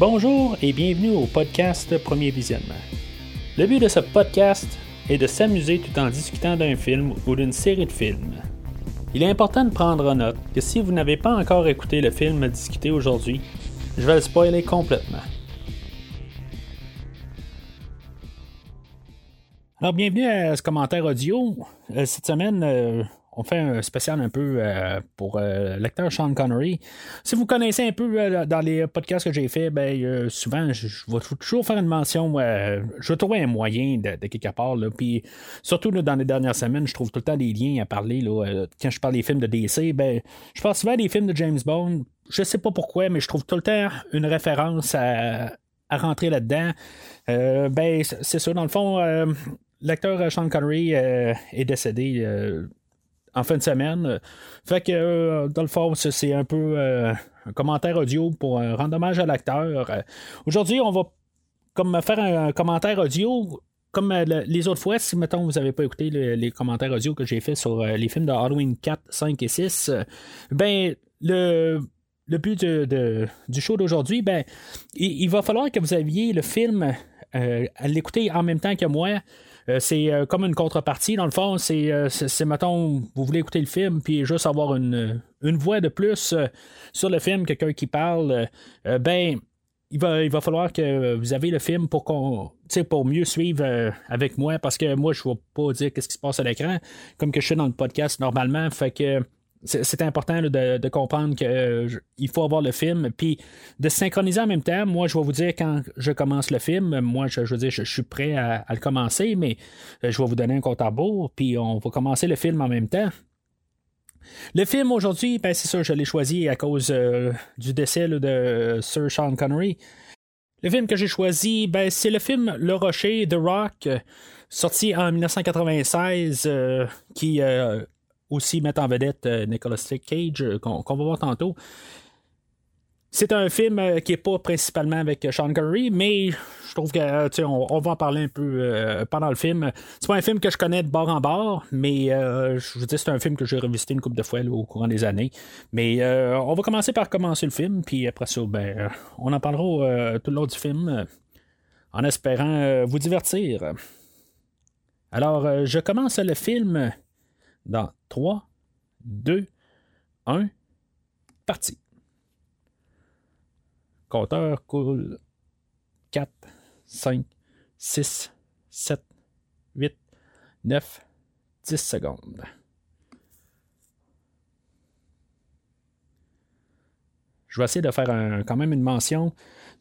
Bonjour et bienvenue au podcast Premier Visionnement. Le but de ce podcast est de s'amuser tout en discutant d'un film ou d'une série de films. Il est important de prendre en note que si vous n'avez pas encore écouté le film discuté aujourd'hui, je vais le spoiler complètement. Alors, bienvenue à ce commentaire audio. Euh, cette semaine, euh, on fait un spécial un peu euh, pour euh, l'acteur Sean Connery. Si vous connaissez un peu euh, dans les podcasts que j'ai fait, ben souvent je, vais toujours faire une mention. je vais trouver un moyen de, quelque part. puis surtout dans les dernières semaines, je trouve tout le temps des liens à parler. quand je parle des films de DC, ben je parle souvent des films de James Bond. Je sais pas pourquoi, mais je trouve tout le temps une référence à, rentrer là-dedans. ben c'est ça, dans le fond l'acteur Sean Connery est décédé en fin de semaine. Fait que, euh, dans le fond, c'est un peu euh, un commentaire audio pour rendre hommage à l'acteur. Aujourd'hui, on va comme faire un, commentaire audio comme euh, les autres fois, si mettons vous n'avez pas écouté les commentaires audio que j'ai fait sur les films de Halloween 4, 5 et 6, ben le, le but du show d'aujourd'hui, ben il, va falloir que vous aviez le film à l'écouter en même temps que moi. Euh, c'est euh, comme une contrepartie. Dans le fond, c'est, euh, c'est, mettons, vous voulez écouter le film, puis juste avoir une, voix de plus sur le film, quelqu'un qui parle, ben, il va, il va falloir que vous avez le film pour qu'on pour mieux suivre avec moi parce que moi je ne vais pas dire qu'est-ce qui se passe à l'écran comme que je suis dans le podcast normalement fait que c'est important de, comprendre qu'il euh, faut avoir le film, puis de synchroniser en même temps. Moi, je vais vous dire quand je commence le film, moi, je, veux dire, je, suis prêt à, le commencer, mais euh, je vais vous donner un compte à rebours, puis on va commencer le film en même temps. Le film aujourd'hui, ben, c'est ça, je l'ai choisi à cause euh, du décès de Sir Sean Connery. Le film que j'ai choisi, ben, c'est le film Le Rocher, The Rock, sorti en 1996, qui aussi mettre en vedette euh, Nicolas Cage, euh, qu'on va voir tantôt. C'est un film euh, qui n'est pas principalement avec Sean Connery, mais je trouve que on, on, va en parler un peu pendant le film. C'est pas un film que je connais de bord en bord, mais je vous dis c'est un film que j'ai revisité une couple de fois au courant des années. Mais on va commencer par commencer le film, puis après ça, ben, on en parlera tout le long du film, en espérant vous divertir. Alors, je commence le film dans 3, 2, 1, parti. Compteur coule 4, 5, 6, 7, 8, 9, 10 secondes. Je vais essayer de faire quand même une mention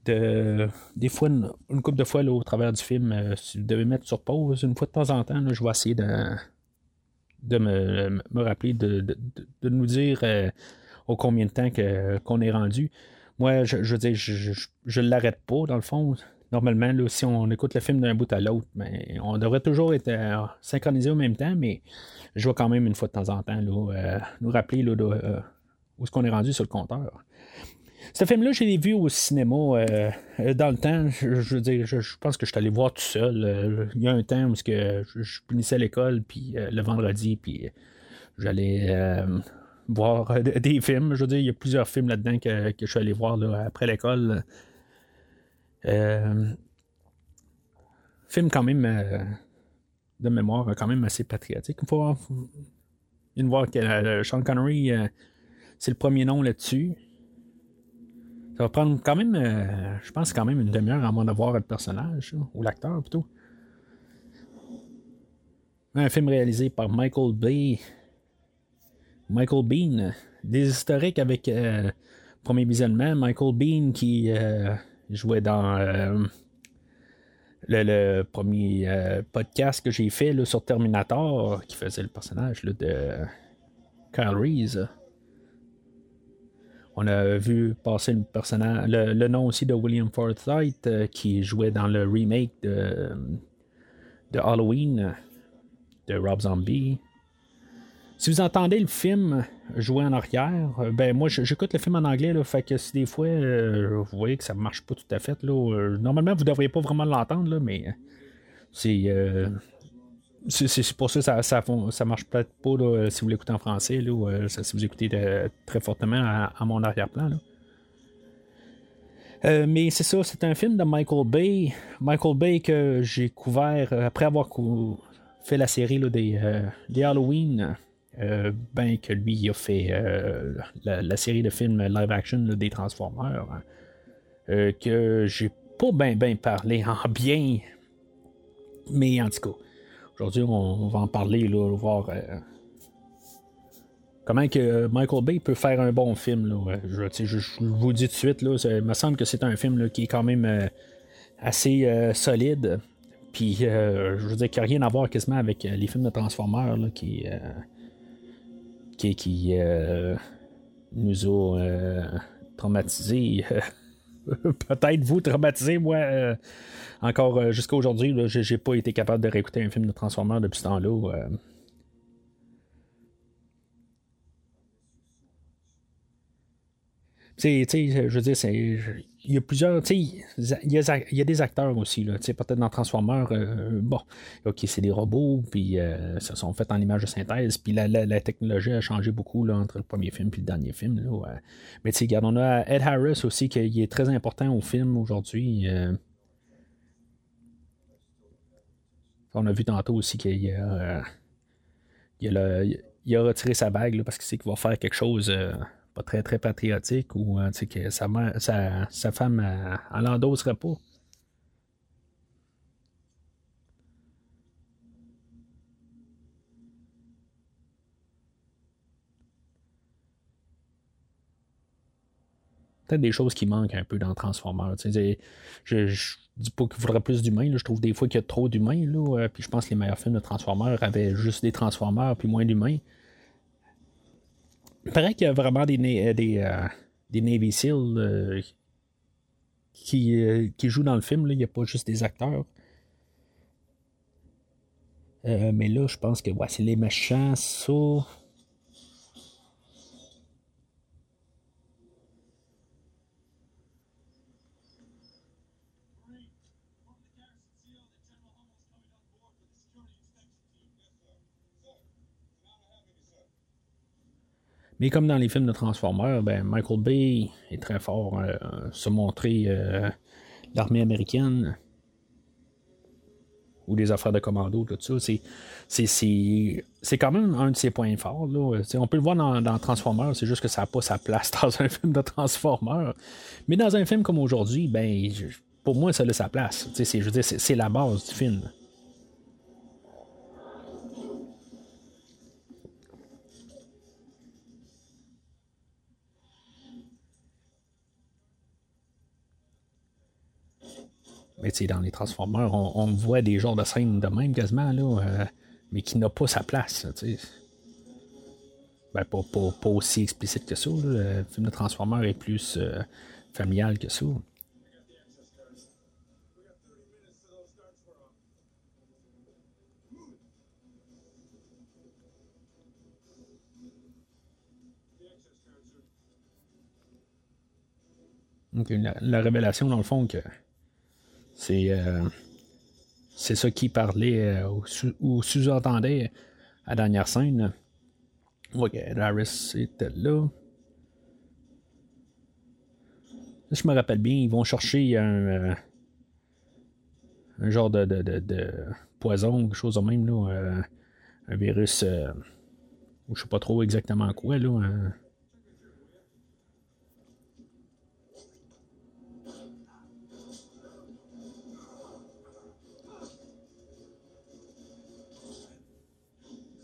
de des fois une, couple de fois au travers du film. Euh, si vous devez mettre sur pause une fois de temps en temps, je vais essayer de de me, rappeler, de, nous dire euh, au combien de temps qu'on est rendu. Moi, je, je veux dire, je ne l'arrête pas, dans le fond. Normalement, si on écoute le film d'un bout à l'autre, ben, on devrait toujours être euh, synchronisé au même temps, mais je vais quand même une fois de temps en temps euh, nous rappeler là, où est-ce qu'on est rendu sur le compteur. Ce film-là, je l'ai vu au cinéma euh, euh, dans le temps. Je, veux dire, je, pense que je suis allé voir tout seul. Euh, il y a un temps où que je, finissais l'école, puis le vendredi, puis j'allais voir des films. Je veux dire, il y a plusieurs films là-dedans que, je suis allé voir après l'école. film quand même de mémoire, quand même assez patriotique. Il faut, voir que Sean Connery, c'est le premier nom là-dessus. Ça va prendre quand même, euh, je pense, quand même une demi-heure avant de voir le personnage, ou l'acteur plutôt. Un film réalisé par Michael Bay. Michael Bean. Des historiques avec euh, premier visionnement. Michael Bean qui euh, jouait dans le, premier podcast que j'ai fait sur Terminator, qui faisait le personnage de Kyle Reese. On a vu passer le, personnage, le, nom aussi de William Forsythe euh, qui jouait dans le remake de, Halloween de Rob Zombie. Si vous entendez le film jouer en arrière, euh, ben moi j'écoute le film en anglais, là, fait que si des fois euh, vous voyez que ça marche pas tout à fait, là, normalement vous devriez pas vraiment l'entendre, mais c'est c'est pour ça que ça, ça, marche peut-être pas si vous l'écoutez en français, là, euh, si vous écoutez très fortement à, mon arrière-plan. mais c'est ça, c'est un film de Michael Bay. Michael Bay que j'ai couvert après avoir fait la série des, des, Halloween. ben que lui il a fait la, série de films live action des Transformers. que j'ai pas bien ben parlé en bien. Mais en tout cas, aujourd'hui on, va en parler, là, voir comment que Michael Bay peut faire un bon film. Là. Je, vous dis tout de suite, là, il me semble que c'est un film qui est quand même euh, assez euh, solide. Puis, euh, je veux dire qu'il n'y a rien à voir quasiment avec les films de Transformers qui, qui, qui nous ont traumatisés. Peut-être vous traumatisé, moi. Encore jusqu'à aujourd'hui, j'ai pas été capable de réécouter un film de Transformers depuis ce temps-là. je veux dire, il y a plusieurs. Il y a, des acteurs aussi. Peut-être dans Transformers, euh, bon, ok, c'est des robots, puis euh, ça sont faits en image de synthèse, puis la, technologie a changé beaucoup là, entre le premier film et le dernier film. Mais tu regarde, on a Ed Harris aussi, qui, est très important au film aujourd'hui. Euh. On a vu tantôt aussi qu'il a, a, il a, retiré sa bague parce qu'il sait qu'il va faire quelque chose pas très très patriotique ou euh, que sa, sa, sa femme elle, l'endosserait pas. Peut-être des choses qui manquent un peu dans Transformers. Je, je, dis pas qu'il faudrait plus d'humains. Je trouve des fois qu'il y a trop d'humains. Euh, puis je pense que les meilleurs films de Transformers avaient juste des Transformers puis moins d'humains. Il paraît qu'il y a vraiment des, euh, des, euh, des Navy SEAL euh, qui, jouent dans le film. Il n'y a pas juste des acteurs. mais là, je pense que c'est les méchants, ça. Mais comme dans les films de Transformers, ben, Michael Bay est très fort euh, se montrer euh, l'armée américaine ou les affaires de commando, tout ça. C'est, quand même un de ses points forts. Là. On peut le voir dans, Transformers, c'est juste que ça n'a pas sa place dans un film de Transformers. Mais dans un film comme aujourd'hui, ben, pour moi, ça a sa place. je veux dire, c'est la base du film. Mais tu dans les Transformers, on, voit des genres de scènes de même quasiment, là, euh, mais qui n'a pas sa place. Tu ben, pas, pas, aussi explicite que ça. Le film de Transformers est plus euh, familial que ça. Donc, la, révélation, dans le fond, que c'est euh, c'est ça qui parlait euh, ou, sous-entendait à la dernière scène. Ok, Harris était là. Je me rappelle bien, ils vont chercher un, euh, genre de, poison, quelque chose de même, là, un virus, ou je sais pas trop exactement quoi, là.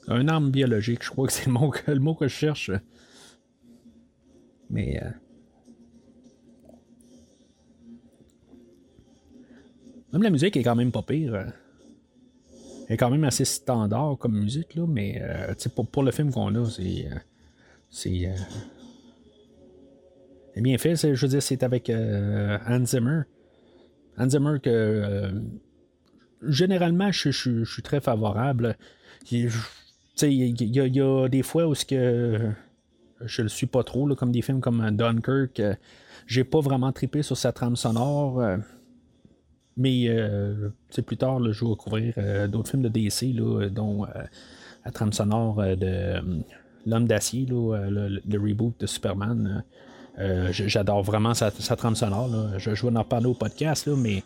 Arme biologique, je crois que c'est le mot, que je cherche. Mais. Euh, même la musique est quand même pas pire. Elle est quand même assez standard comme musique, là, mais euh, pour, pour, le film qu'on a, c'est. Euh, c'est. bien fait. Je veux dire, c'est avec Hans Zimmer. Hans Zimmer que. généralement, je, suis très favorable. Y, a des fois où ce que je le suis pas trop, comme des films comme Dunkirk. Euh, j'ai pas vraiment trippé sur sa trame sonore. Euh, mais euh, plus tard, je vais couvrir d'autres films de DC, dont la trame sonore de L'Homme d'acier, le, reboot de Superman. J'adore vraiment sa, trame sonore. Je, je vais en parler au podcast, là, mais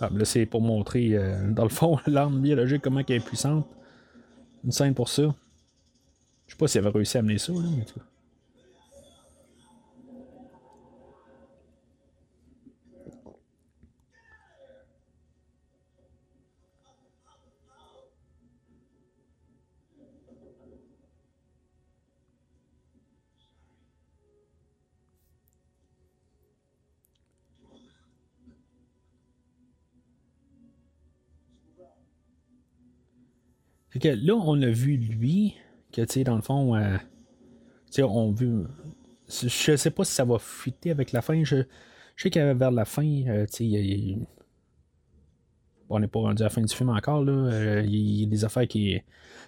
Ah, là, c'est pour montrer, euh, dans le fond, l'arme biologique, comment elle est puissante. Une scène pour ça. Je sais pas si elle va réussir à amener ça, là, mais tout. Que là, on a vu lui, que tu sais, dans le fond, euh, tu sais, on vu. Je sais pas si ça va fuiter avec la fin. Je, sais que vers la fin, euh, tu sais, on n'est pas rendu à la fin du film encore. Là. Euh, il y a des affaires qui.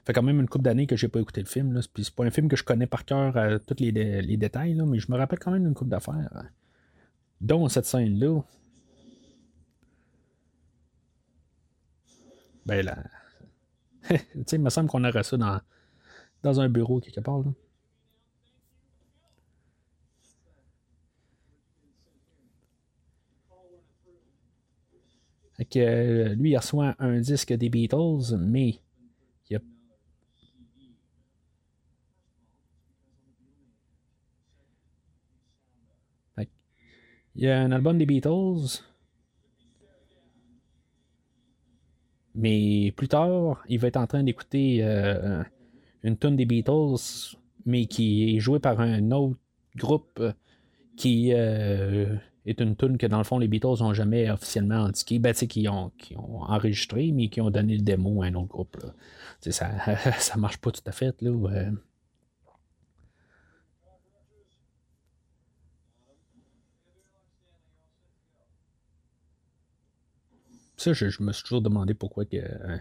Fait quand même une couple d'années que j'ai pas écouté le film. Là. Puis c'est pas un film que je connais par cœur tous les, les, détails, là, mais je me rappelle quand même une couple d'affaires. Dont cette scène-là. Ben là il me semble qu'on aurait ça dans, dans un bureau quelque part. Là. que, euh, lui, il reçoit un disque des Beatles, mais il a. il y a un album des Beatles, Mais plus tard, il va être en train d'écouter euh, une tune des Beatles, mais qui est jouée par un autre groupe euh, qui euh, est une tune que dans le fond les Beatles n'ont jamais officiellement indiqué, ben, qui, ont, qui ont enregistré, mais qui ont donné le démo à un autre groupe. Ça, ça marche pas tout à fait. Là, Ça, je, me suis toujours demandé pourquoi euh,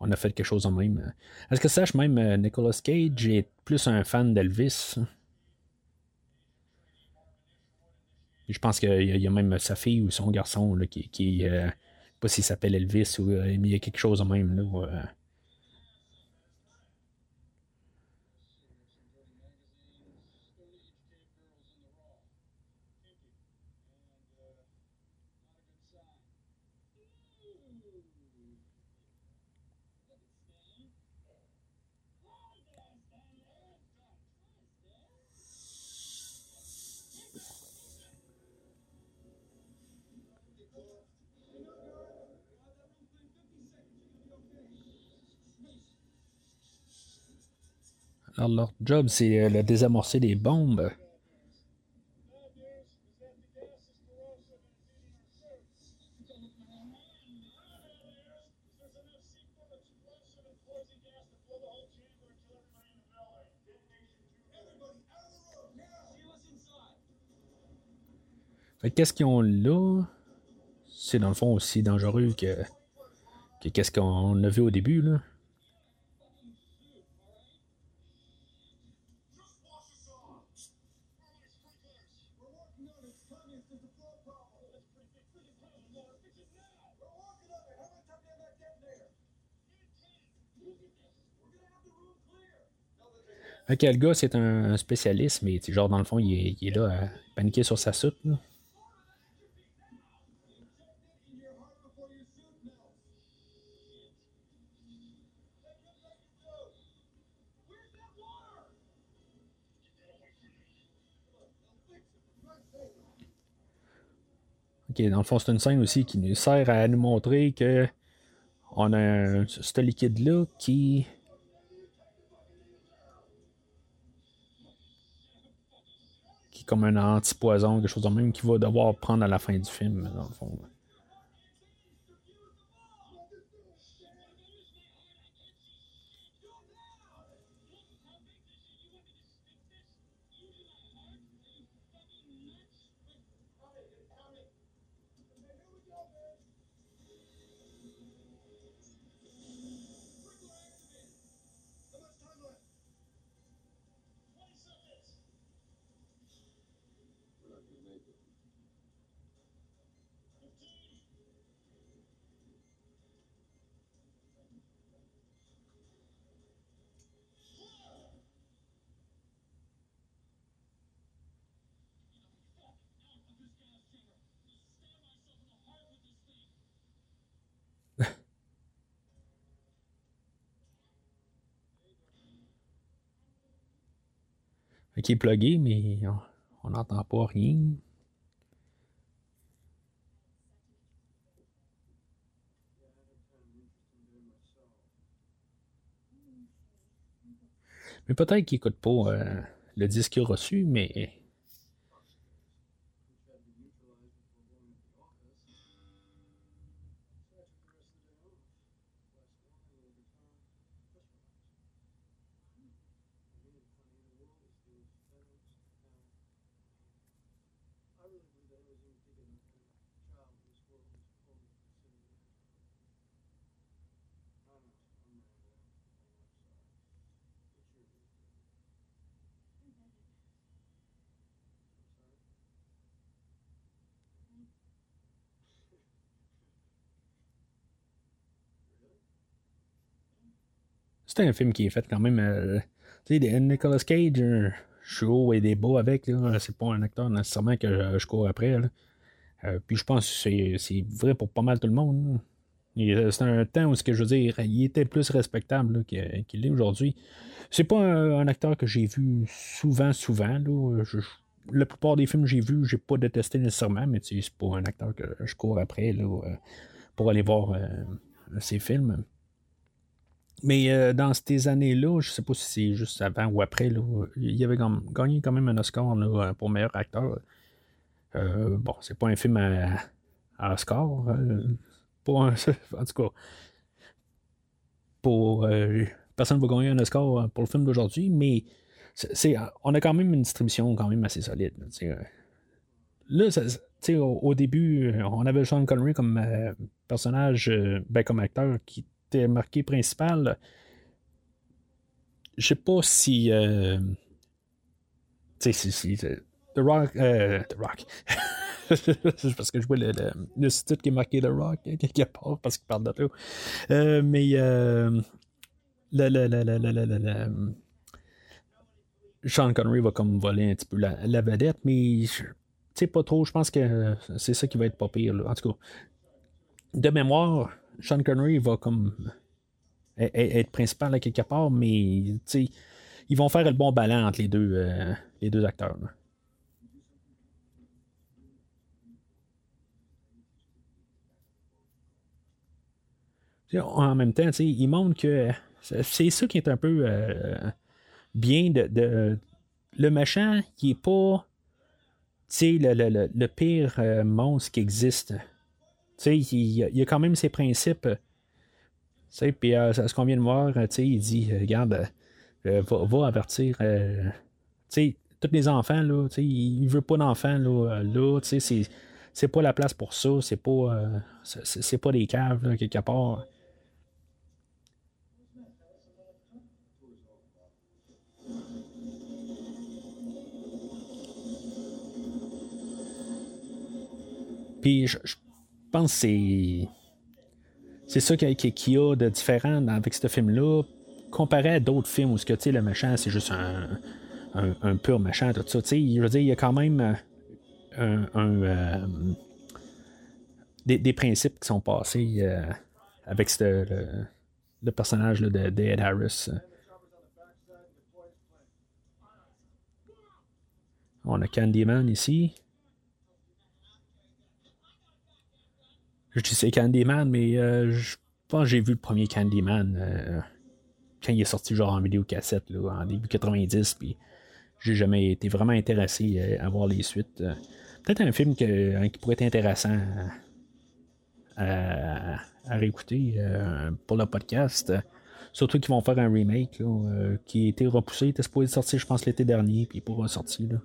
on a fait quelque chose en même. Est-ce que sache même euh, Nicolas Cage est plus un fan d'Elvis? Je pense qu'il y, a même sa fille ou son garçon qui, qui euh, pas s'il s'appelle Elvis ou mais il y a quelque chose en même. Là, Leur job, c'est euh, le désamorcer des bombes. Qu'est-ce qu'ils ont là? C'est dans le fond aussi dangereux que, que qu'est-ce qu'on a vu au début. Là. Ok, le gars, c'est un spécialiste, mais genre, dans le fond, il est, là à paniquer sur sa soute. Ok, dans le fond, c'est une scène aussi qui nous sert à nous montrer que on a ce liquide-là qui comme un antipoison, quelque chose de même qu'il va devoir prendre à la fin du film, dans le fond. Qui est plugué, mais on n'entend pas rien. Mais peut-être qu'il n'écoute pas euh, le disque reçu, mais c'est un film qui est fait quand même. Euh, tu sais, Nicolas Cage, euh, je suis haut et des beaux avec. C'est pas un acteur nécessairement que je, cours après. Euh, puis je pense que c'est vrai pour pas mal tout le monde. C'est un temps où, ce que je veux dire, il était plus respectable qu'il est aujourd'hui. C'est pas un, acteur que j'ai vu souvent, souvent. la plupart des films que j'ai vus, j'ai pas détesté nécessairement, mais c'est pas un acteur que je cours après pour aller voir ses films. Mais euh, dans ces années-là, je sais pas si c'est juste avant ou après, là, il avait gagné quand même un Oscar là, pour meilleur acteur. Euh, bon, c'est pas un film à, Oscar. Euh, en tout cas, pour, personne ne va gagner un Oscar pour le film d'aujourd'hui, mais on a quand même une distribution quand même assez solide. Là, au, au, début, on avait Sean Connery comme personnage, ben, comme acteur qui marqué principal, je sais pas si. Euh, tu sais, si, The Rock. Euh, The Rock. parce que je vois le, le, le site qui est marqué The Rock hein, quelque part parce qu'il parle de tout. Euh, mais euh, le, le, Sean Connery va comme voler un petit peu la, la vedette, mais tu sais pas trop. Je pense que c'est ça qui va être pas pire. En tout cas, de mémoire, Sean Connery va comme être principal à quelque part, mais ils vont faire le bon ballon entre les deux, euh, acteurs. En même temps, ils montrent que c'est ça qui est un peu euh, bien de, le machin qui est pas le, pire euh, monstre qui existe. Il, il, a quand même ses principes. Puis euh, ce qu'on vient de voir, il dit Regarde, euh, va, avertir tous les enfants, là, il ne veut pas d'enfants là, là c'est pas la place pour ça, c'est pas c'est pas des caves quelque part. Puis je, pense que c'est. C'est ça qu'il y a de différent avec ce film-là, comparé à d'autres films où que, le méchant, c'est juste un, un, pur méchant, tout ça. Je veux dire, il y a quand même euh, un, euh, des, principes qui sont passés euh, avec le, personnage de, de Ed Harris. On a Candyman ici. Je c'est Candyman, mais euh, je pense que j'ai vu le premier Candyman euh, quand il est sorti genre en vidéo cassette là, en début 90, puis j'ai jamais été vraiment intéressé euh, à voir les suites. Peut-être un film hein, qui pourrait être intéressant à, réécouter pour le podcast. Surtout qu'ils vont faire un remake qui a été repoussé. Il était supposé sortir, je pense, l'été dernier, puis il pourra sortir. Là.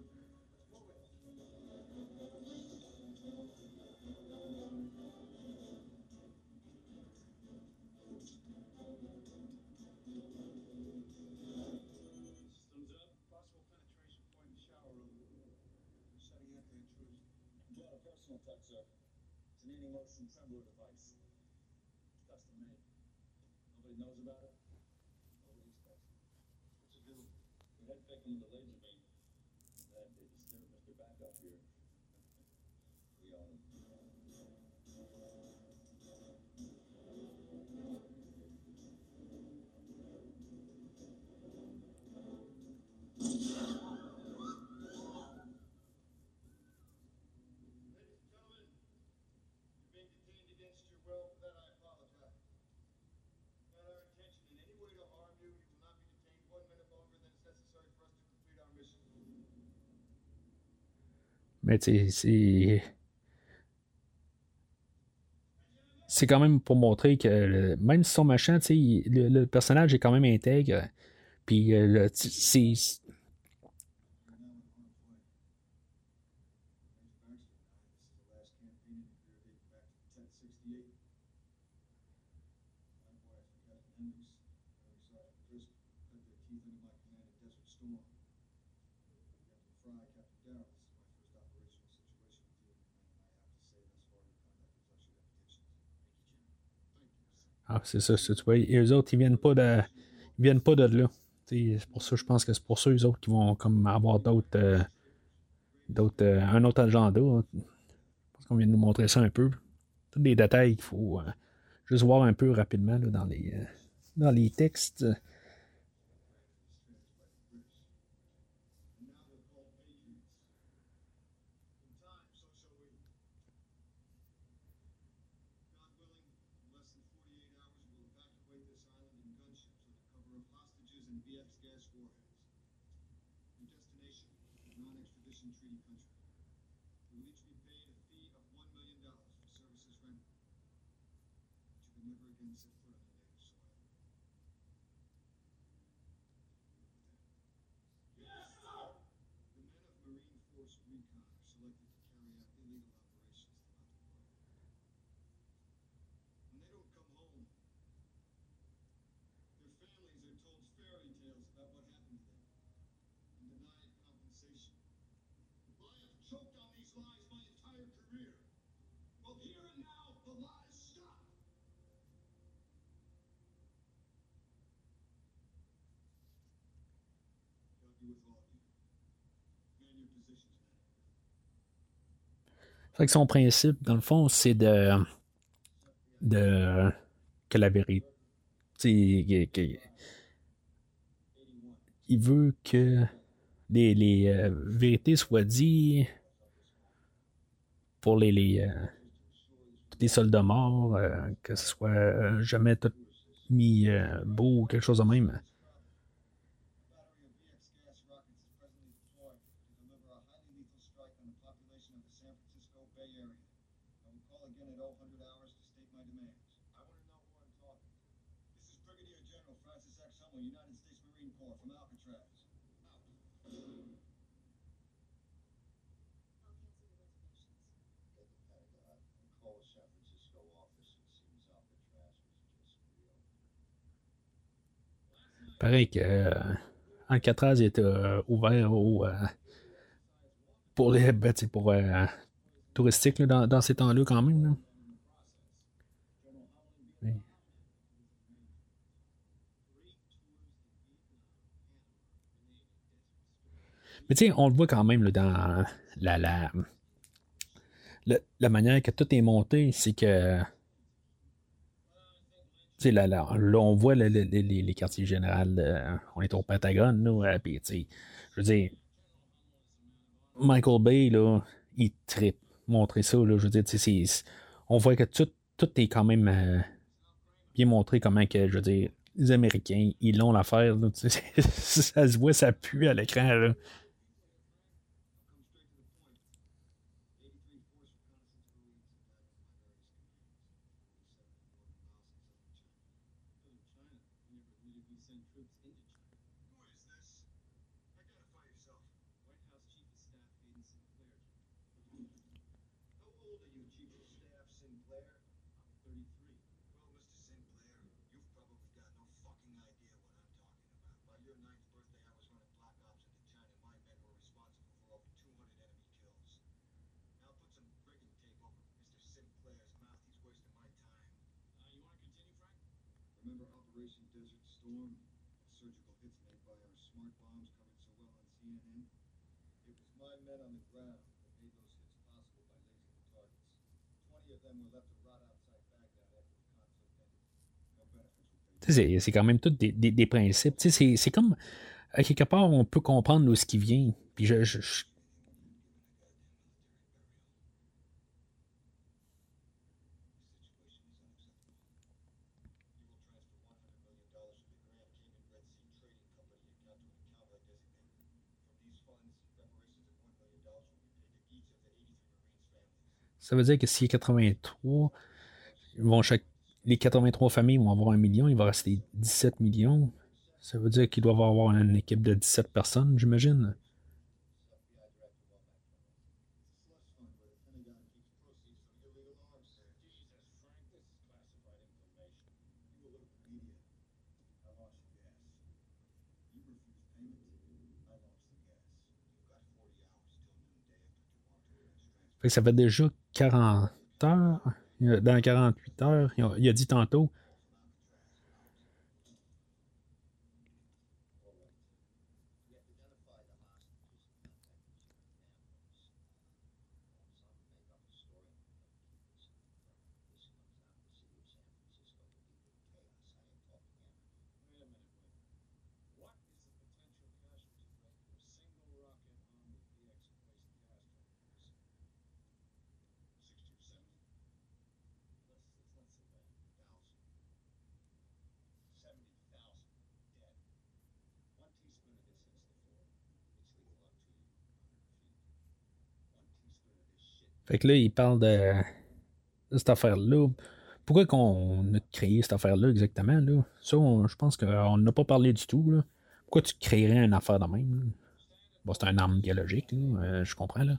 Mais c'est. C'est quand même pour montrer que même si son machin, le, le personnage est quand même intègre. Puis c'est Ah, c'est ça, tu vois. Et eux autres, ils viennent pas de. Ils viennent pas de là. C'est pour ça, je pense que c'est pour ça, eux autres, qui vont comme avoir d'autres. Euh, d'autres euh, un autre agenda. Parce qu'on vient de nous montrer ça un peu. Tous les détails qu'il faut euh, juste voir un peu rapidement dans, les, dans les textes. Fait que son principe, dans le fond, c'est de, de. que la vérité. il veut que les, les euh, vérités soient dites pour les, les, euh, soldats morts, euh, que ce soit jamais tout mis beau ou quelque chose de même. Pareil que euh, Alcatraz est euh, ouvert euh, pour les ben, pour euh, touristique dans, ces temps-là quand même. Mais tu sais, on le voit quand même dans la, manière que tout est monté, c'est que Là, là, on voit les, quartiers généraux, euh, on est au Pentagone, nous, euh, puis, je veux dire, Michael Bay, là, il tripe montrer ça, là, je veux dire, on voit que tout, tout est quand même euh, bien montré comment que, je veux dire, les Américains, ils l'ont l'affaire, ça se voit, ça pue à l'écran, là. C'est quand même tout des, principes. C'est comme, quelque part, on peut comprendre ce qui vient. Ça veut dire que s'il y a 83, vont chaque, les 83 familles vont avoir un million, il va rester 17 millions. Ça veut dire qu'il doit avoir une équipe de 17 personnes, j'imagine. Ça fait déjà 40 heures. Dans 48 heures, il a dit tantôt. Fait que là, il parle de, cette affaire-là. Pourquoi qu'on a créé cette affaire-là exactement? Là? Ça, je pense qu'on n'a pas parlé du tout. Là. Pourquoi tu créerais une affaire de même? Bon, c'est un arme biologique, euh, je comprends. là.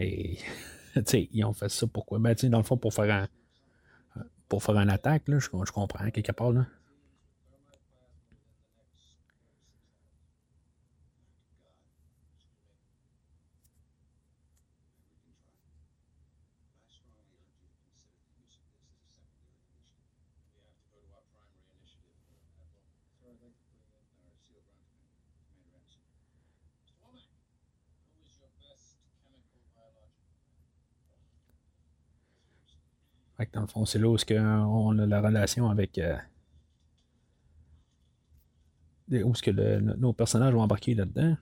Mais, tu sais, ils ont fait ça pourquoi? Ben, tu sais, dans le fond, pour faire un, pour faire une attaque, là, je, je comprends, quelque part, là. Dans le fond, c'est là où on a la relation avec. Euh, où est-ce que nos personnages vont embarquer là-dedans.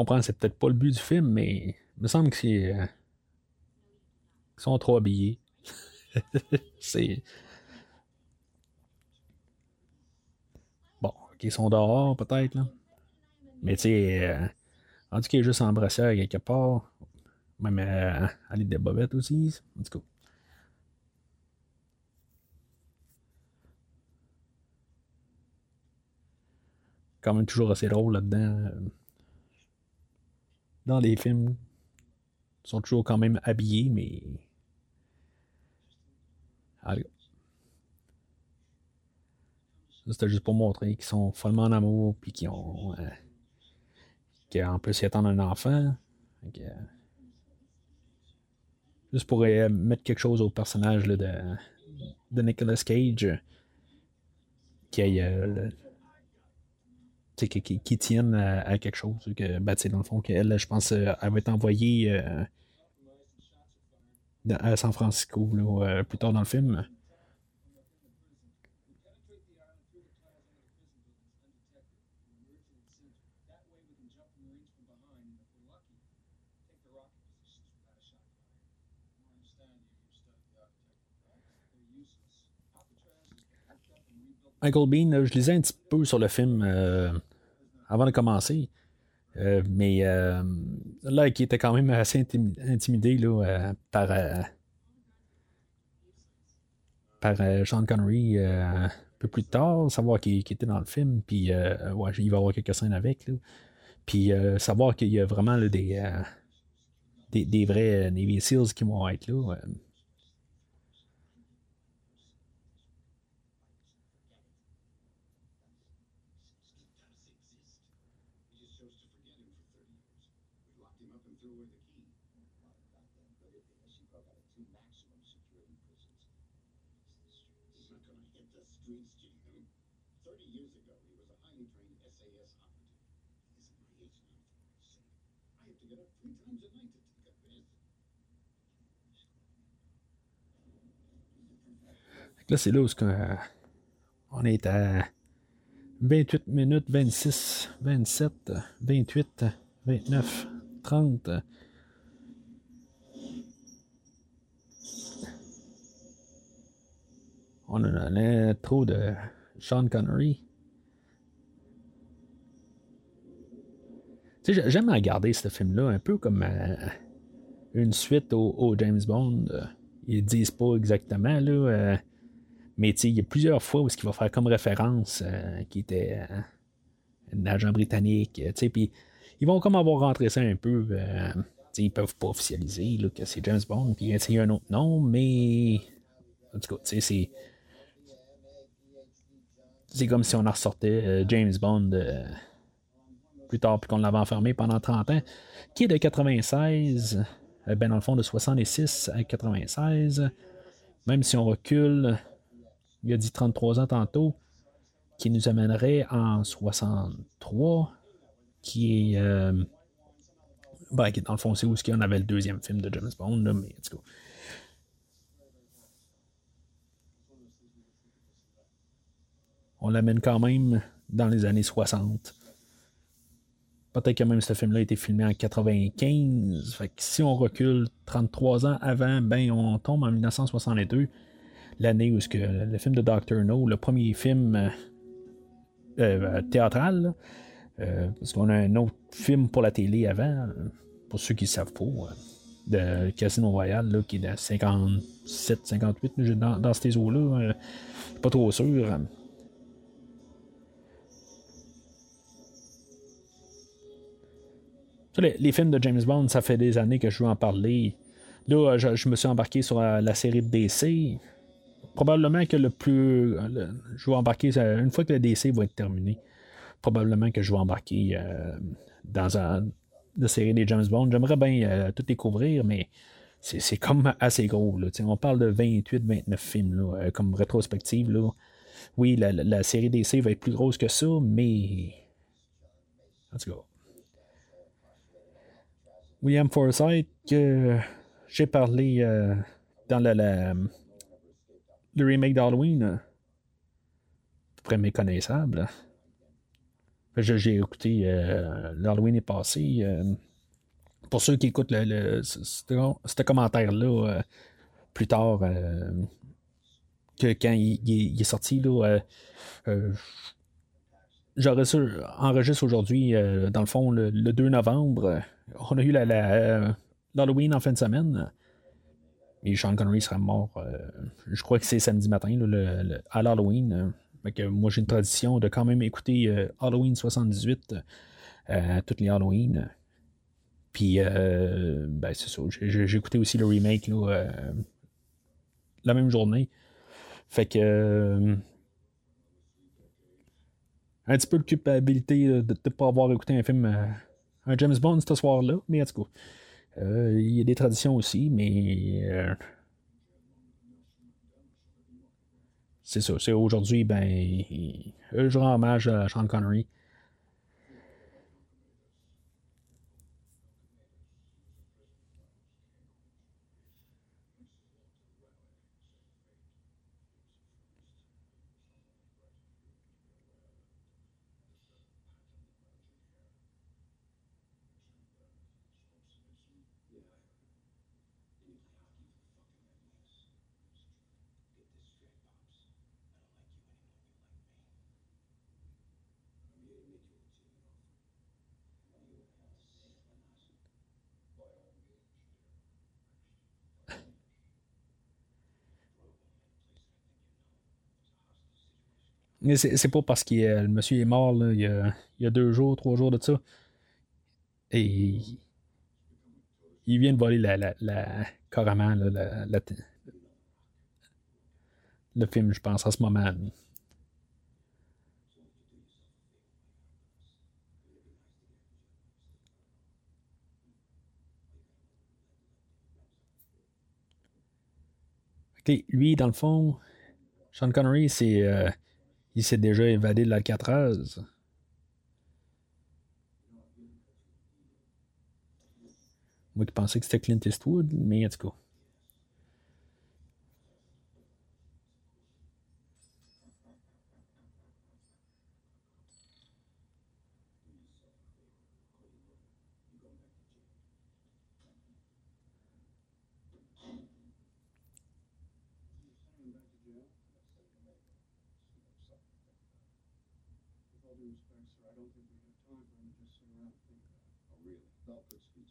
Comprends, c'est peut-être pas le but du film, mais il me semble que c'est. Euh, ils sont trop habillés. c'est. Bon, ok, ils sont dehors, peut-être, là. Mais tu sais, euh, en tout cas, juste en brassière quelque part. Même euh, aller des bobettes aussi. En tout cas. Quand même toujours assez drôle là-dedans dans les films sont toujours quand même habillés, mais. Allez. C'était juste pour montrer qu'ils sont follement en amour, puis qu'ils ont. Euh, qu'en plus, ils attendent un enfant. juste pour euh, mettre quelque chose au personnage de, de Nicolas Cage. Qui a euh, qui, tiennent à, quelque chose. Que, ben, dans le fond, qu'elle, je pense, euh, elle va être envoyée euh, à San Francisco euh, plus tard dans le film. Michael Bean, je lisais un petit peu sur le film avant de commencer. Euh, mais euh, là, qui était quand même assez intimidé là, euh, par, par Sean Connery un peu plus tard, savoir qu'il était dans le film, puis ouais, il va avoir quelques scènes avec. Là. Puis savoir qu'il y a vraiment des, des, des, vrais Navy Seals qui vont être là. Là, c'est là où on est à 28 minutes, 26, 27, 28, 29, 30. On a trop de Sean Connery. Tu sais, j'aime regarder ce film-là un peu comme euh, une suite au, James Bond. Ils disent pas exactement, là. Euh, mais il y a plusieurs fois où ce qu'il va faire comme référence euh, qui était un agent britannique. Puis ils vont comme avoir rentré ça un peu. ils peuvent pas officialiser que c'est James Bond, puis il y a un autre nom, mais. En tout cas, c'est. C'est comme si on en ressortait James Bond plus tard, puis qu'on l'avait enfermé pendant 30 ans, qui est de 96, euh, ben dans le fond de 66 à 96. Même si on recule, il a dit 33 ans tantôt, qui nous amènerait en 63, qui est. Euh, ben, dans le fond, c'est où ce qu'on avait le deuxième film de James Bond, là, mais let's go. On l'amène quand même dans les années 60. Peut-être que même ce film-là a été filmé en 95. Fait que si on recule 33 ans avant, ben on tombe en 1962, l'année où que le film de Dr. No, le premier film euh, euh, théâtral, euh, parce qu'on a un autre film pour la télé avant, pour ceux qui ne savent pas, de Casino Royale, qui est de 57, 58 dans, dans ces eaux-là. pas trop sûr. Les, films de James Bond, ça fait des années que je veux en parler. Là, je, me suis embarqué sur la, série de DC. Probablement que le plus. je vais embarquer. Une fois que le DC va être terminé, probablement que je vais embarquer euh, dans un, la série des James Bond. J'aimerais bien euh, tout découvrir, mais c'est comme assez gros. Là. On parle de 28-29 films là, euh, comme rétrospective. Là. Oui, la, la, série DC va être plus grosse que ça, mais. En tout cas, William Forsythe, que j'ai parlé dans le remake d'Halloween, à peu près méconnaissable. J'ai écouté euh, l'Halloween est passé. Euh, pour ceux qui écoutent le, ce commentaire-là plus tard, que quand il, est sorti, là, j'aurais enregistre aujourd'hui, dans le fond, le, 2 novembre on a eu la, l'Halloween en fin de semaine. Et Sean Connery sera mort, euh, je crois que c'est samedi matin, à l'Halloween. moi, j'ai une tradition de quand même écouter euh, Halloween 78 euh, toutes les Halloween. Puis, ben, c'est ça. J'ai, écouté aussi le remake la même journée. Fait que. un petit peu de culpabilité de ne pas avoir écouté un film un James Bond ce soir-là, mais en tout cas, euh, il y a des traditions aussi, mais. Euh, c'est ça. C'est aujourd'hui, ben. Je rends hommage à Sean Connery. C'est pas parce que le monsieur est mort il, y a, deux jours, trois jours de ça. Et il vient de voler la, la, la carrément la, le film, je pense, en ce moment. OK, lui, dans le fond, Sean Connery, c'est, euh, il s'est déjà évadé de l'Alcatraz. Moi qui pensais que c'était Clint Eastwood, mais en tout cas.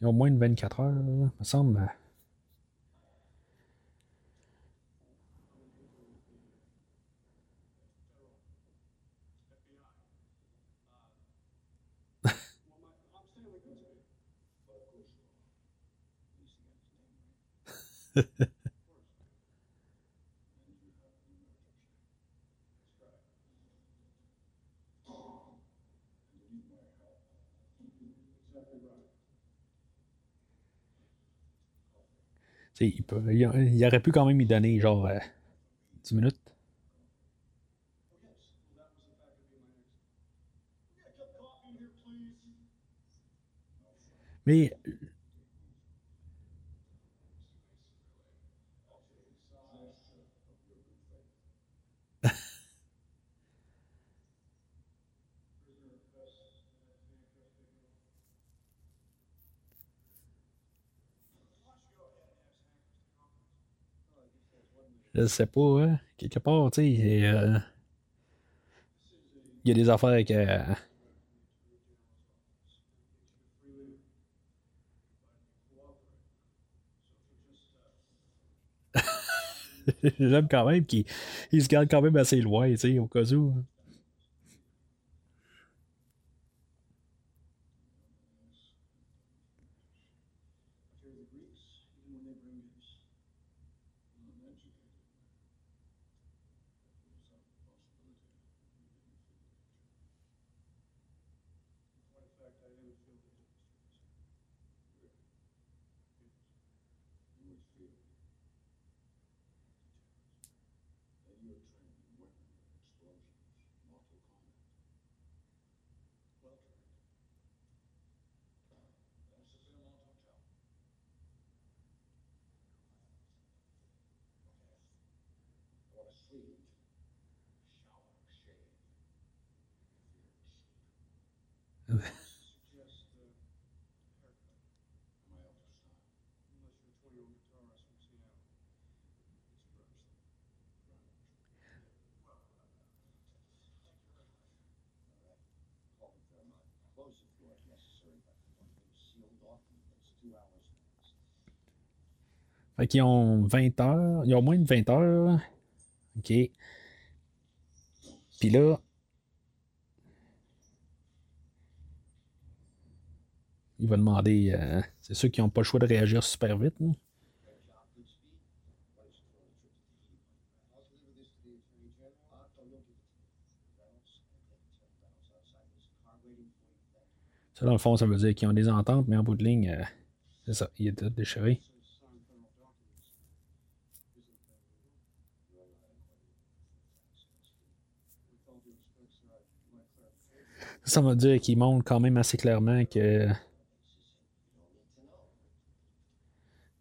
Il y a moins de 24 heures, il me semble. il, peut, il, aurait pu quand même y donner genre 10 minutes. Mais Je sais pas, hein. Quelque part, tu sais, euh, il y a des affaires avec. J'aime quand même qu'il se garde quand même assez loin, tu sais, au cas où. Fait qu'ils ont 20 heures. Ils ont moins de 20 heures. OK. Puis là, il va demander. Euh, c'est ceux qui n'ont pas le choix de réagir super vite. Ça, dans le fond, ça veut dire qu'ils ont des ententes, mais en bout de ligne, euh, c'est ça, il est déchiré. Ça veut dire qu'ils montrent quand même assez clairement que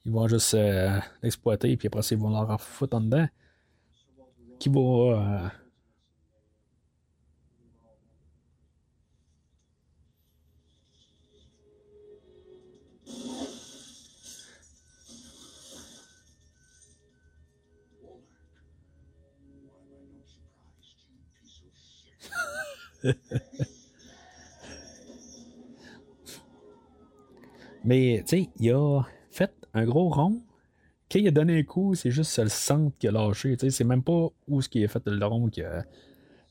ils vont juste euh, l'exploiter, puis après, ils vont leur foutre en dedans. Qui va. Euh, Mais, tu sais, il a fait un gros rond quand il a donné un coup, c'est juste le centre qui a lâché. C'est même pas où ce qui a fait le rond que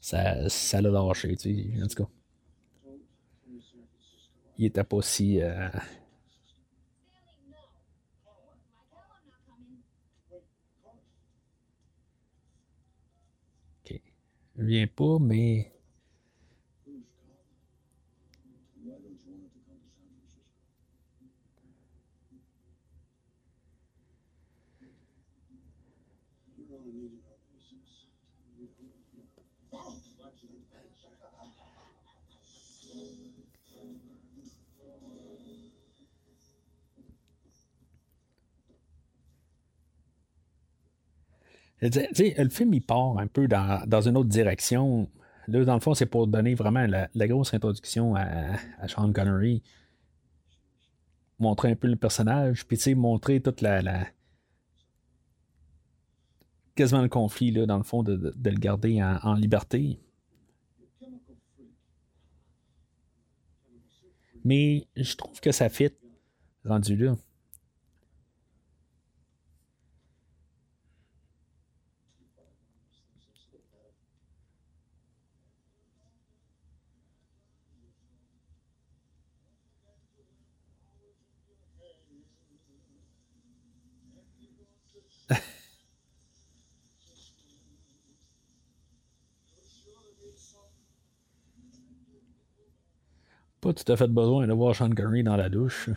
ça, ça l'a lâché. En tout cas. Il était pas si. Euh... OK. Il vient pas, mais. Le film, il part un peu dans, une autre direction. Là, dans le fond, c'est pour donner vraiment la, grosse introduction à, Sean Connery. Montrer un peu le personnage, puis montrer toute la, quasiment le conflit, là, dans le fond, de, le garder en, liberté. Mais je trouve que ça fit rendu là. Pas tout fait besoin de voir Sean Connery dans la douche.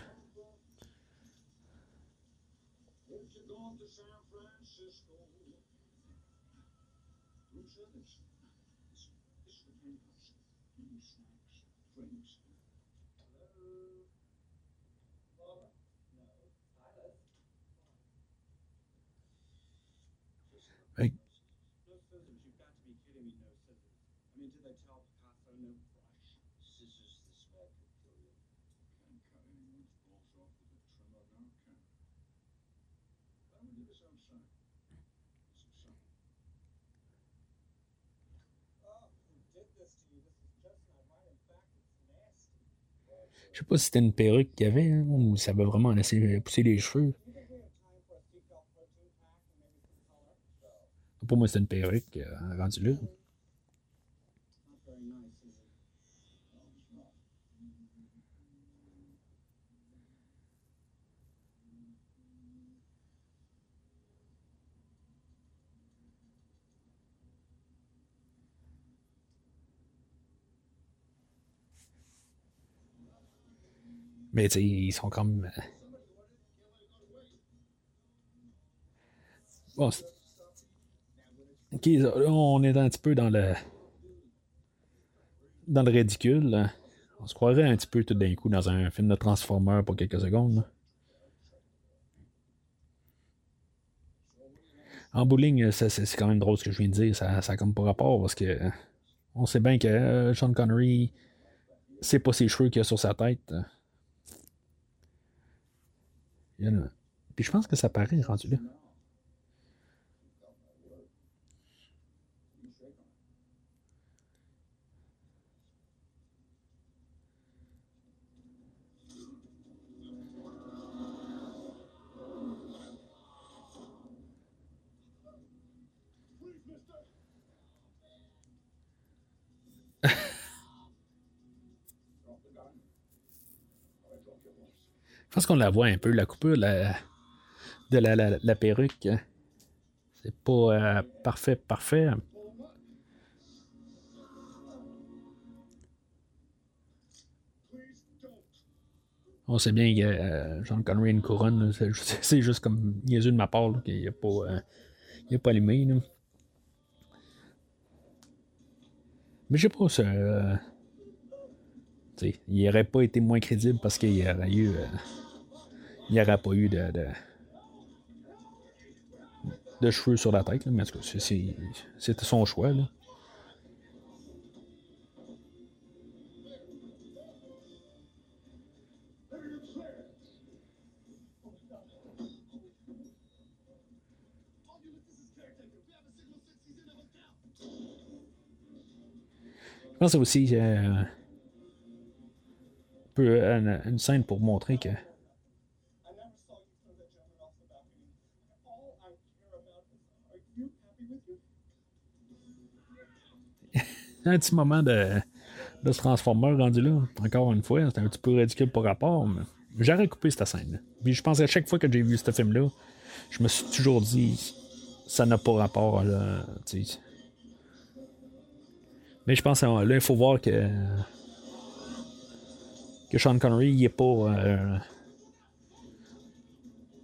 Je sais pas si c'était une perruque qu'il y avait hein, ou ça va vraiment laisser pousser les cheveux. Pour moi, c'était une perruque euh, rendue là. Mais tu sais, ils sont comme. Euh, bon, ok, on est un petit peu dans le. Dans le ridicule. On se croirait un petit peu tout d'un coup dans un film de Transformers pour quelques secondes. En bowling, c'est quand même drôle ce que je viens de dire. Ça, ça a comme pas rapport parce que on sait bien que euh, Sean Connery, c'est pas ses cheveux qu'il a sur sa tête. Puis je pense que ça paraît rendu là. Je pense qu'on la voit un peu, la coupure de la, perruque. C'est pas euh, parfait, parfait. On sait bien que euh, Jean Connery une couronne, c'est juste comme niaiseux de ma part qu'il n'a pas, euh, pas allumé. Mais je sais pas, il n'aurait pas été moins crédible parce qu'il y aurait eu n'y aurait pas eu de, cheveux sur la tête. mais c'était son choix. Là. Je pense aussi euh, une, scène pour montrer que. un petit moment de, de ce transformeur rendu là, encore une fois, c'était un petit peu ridicule par rapport, mais j'aurais coupé cette scène. je pense à chaque fois que j'ai vu ce film-là, je me suis toujours dit, ça n'a pas rapport là. T'sais. Mais je pense là, il faut voir que que Sean Connery, il est pas. Euh,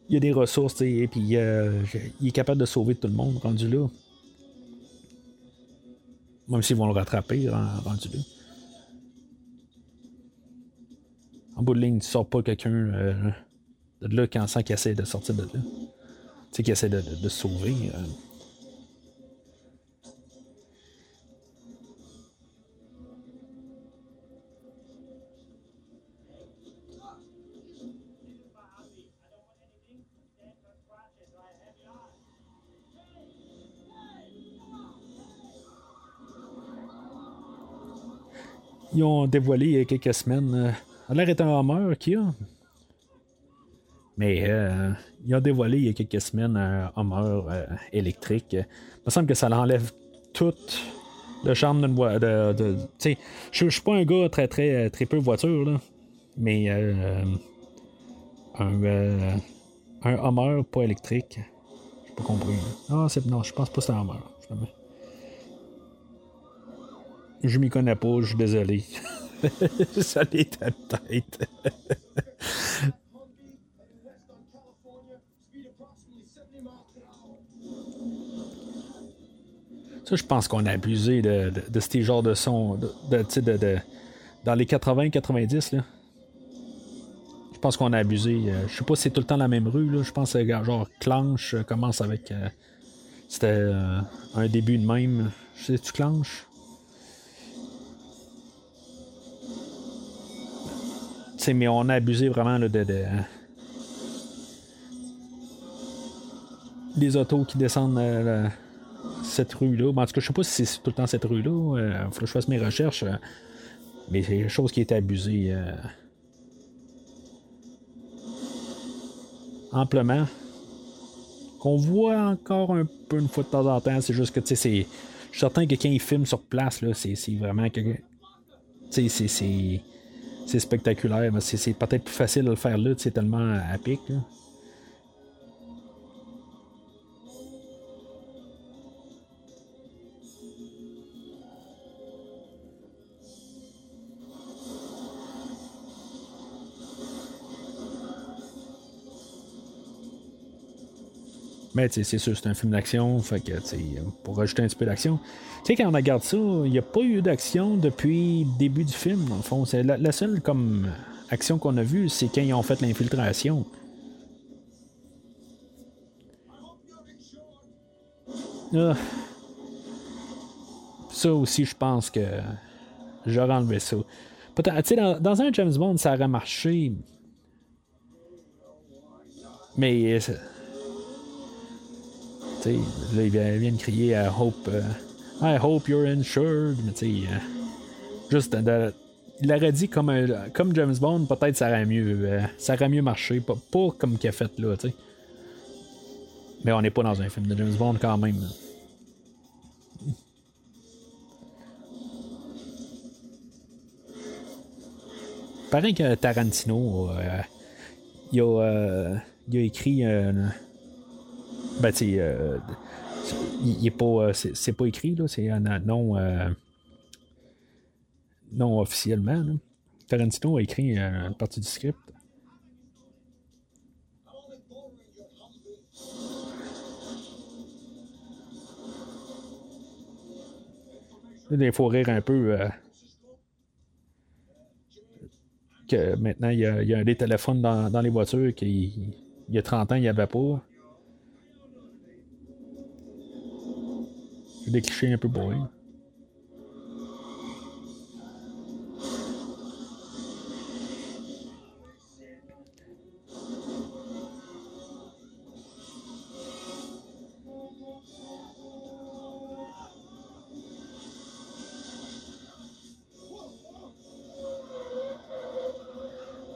il a des ressources, et puis euh, il est capable de sauver tout le monde rendu là. Même s'ils vont le rattraper rendu là. En bout de ligne, tu sors pas quelqu'un euh, de là en sent qu'il essaie de sortir de là. Tu sais, qui essaie de, sauver. Ils ont dévoilé il y a quelques semaines. Euh, a l'air est un Homer qui a. Mais euh, ils ont dévoilé il y a quelques semaines un Homer euh, électrique. Il me semble que ça l'enlève tout le charme d'une voiture. De, de, je suis pas un gars très très très peu voiture, là, mais un, un Homer pas électrique. J'ai pas compris. Ah, non, je pense pas que c'est un Homer. Je m'y connais pas, je suis désolé. Ça l'est à tête. Ça, je pense qu'on a abusé de, de, de ce genre de son. De, de dans les 80-90, là. Je pense qu'on a abusé. Euh, je sais pas si c'est tout le temps la même rue. Là. Je pense que genre Clanche euh, commence avec. Euh, c'était un début de même. Je sais, tu Clanche? Mais on a abusé vraiment de, des autos qui descendent euh, cette rue-là. en tout cas, je sais pas si c'est tout le temps cette rue-là. Il euh, faut que je fasse mes recherches. Euh, mais c'est quelque chose qui est abusé amplement. Qu'on voit encore un peu une fois de temps en temps. C'est juste que, tu sais, c'est. Je suis certain que quand ils filment sur place, là, c'est, vraiment. Tu sais, c'est spectaculaire, mais c'est peut-être plus facile de le faire là, c'est tellement à pic. Mais c'est sûr, c'est un film d'action, fait que pour rajouter un petit peu d'action. Tu sais, quand on regarde ça, il n'y a pas eu d'action depuis le début du film, dans le fond. C'est la, seule comme action qu'on a vue, c'est quand ils ont fait l'infiltration. Ah. Ça aussi, je pense que j'aurais enlevé ça. Dans, dans un James Bond, ça aurait marché. Mais là, ils viennent crier à Hope euh, I hope you're insured. Mais tu sais, euh, juste, il aurait dit comme, comme James Bond, peut-être ça aurait mieux, euh, ça aurait mieux marché. Pas, comme qu'il a fait là. Mais on n'est pas dans un film de James Bond quand même. Pareil que Tarantino, il, a, il, a, écrit ben, tu euh, il, est pas. Euh, c'est pas écrit, là. C'est un non. Euh, non officiellement. Là. Tarantino a écrit une partie du script. il faut rire un peu. que maintenant, il y, a, des téléphones dans, dans les voitures qu'il il y a 30 ans, il n'y avait pas. Des clichés un peu bourrés.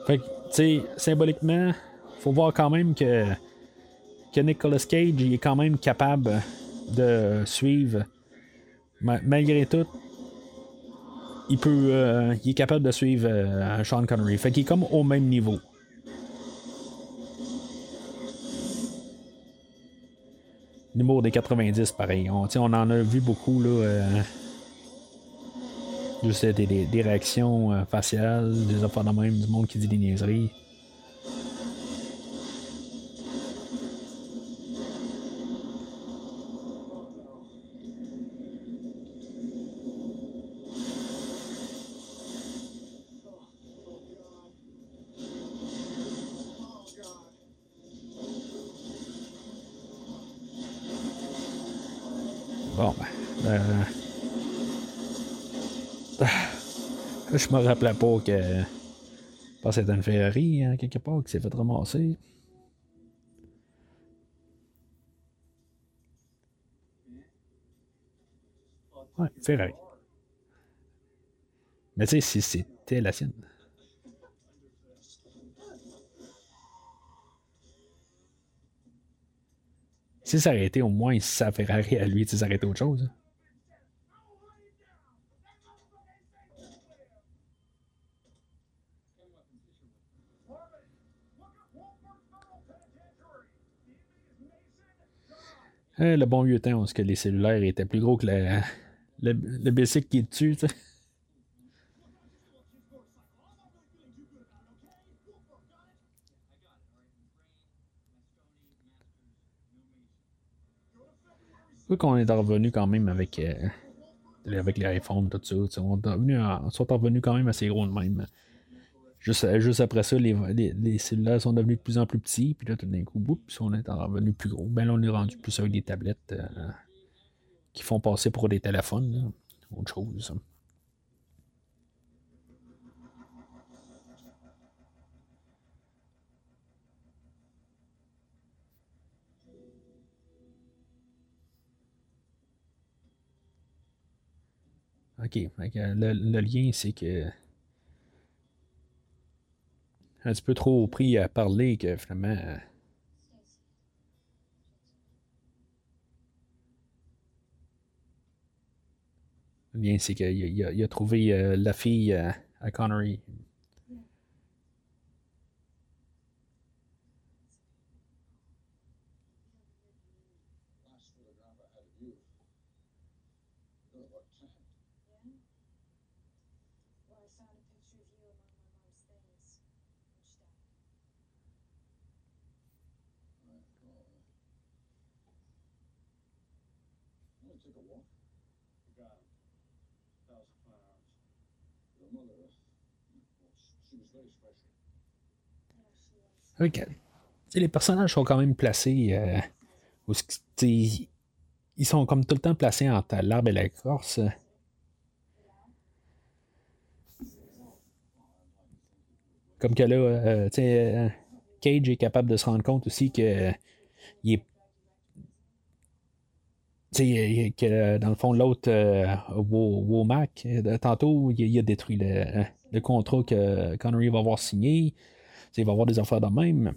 Fait que, tu sais, symboliquement, faut voir quand même que, que Nicolas Cage est quand même capable de suivre malgré tout il peut. il est capable de suivre Sean Connery. Fait qu'il est comme au même niveau. L'humour des 90, pareil. On, on en a vu beaucoup, là. juste des, des, réactions faciales, des affaires de même, du monde qui dit des niaiseries. Je me rappelais pas que. Je c'était une Ferrari, hein, quelque part, qui s'est fait ramasser. Ouais, Ferrari. Mais tu sais, si c'était la sienne. Si ça aurait été au moins sa Ferrari à lui, ça aurait été autre chose. Hein, le bon vieux temps, où que les cellulaires étaient plus gros que le, le, le qui est dessus. Tu sais. qu'on est revenu quand même avec, euh, avec les iPhones, tout ça. On est sont revenus quand même assez gros de même. Juste, juste après ça, les, les, cellulaires sont devenus de plus en plus petits, puis là, tout d'un coup, boum, on est revenu plus gros. Ben là, on est rendu plus avec des tablettes euh, qui font passer pour des téléphones. Autre chose. OK. le lien, c'est que un petit peu trop pris à parler que finalement. Bien, c'est qu'il a, trouvé euh, la fille euh, à Connery. Ok. les personnages sont quand même placés. Euh, ils sont comme tout le temps placés entre l'arbre et la corse. Comme que là, euh, euh, Cage est capable de se rendre compte aussi que il est que dans le fond, l'autre, euh, Womack, tantôt, il, a détruit le, contrat que Connery va avoir signé. Il va avoir des affaires de même.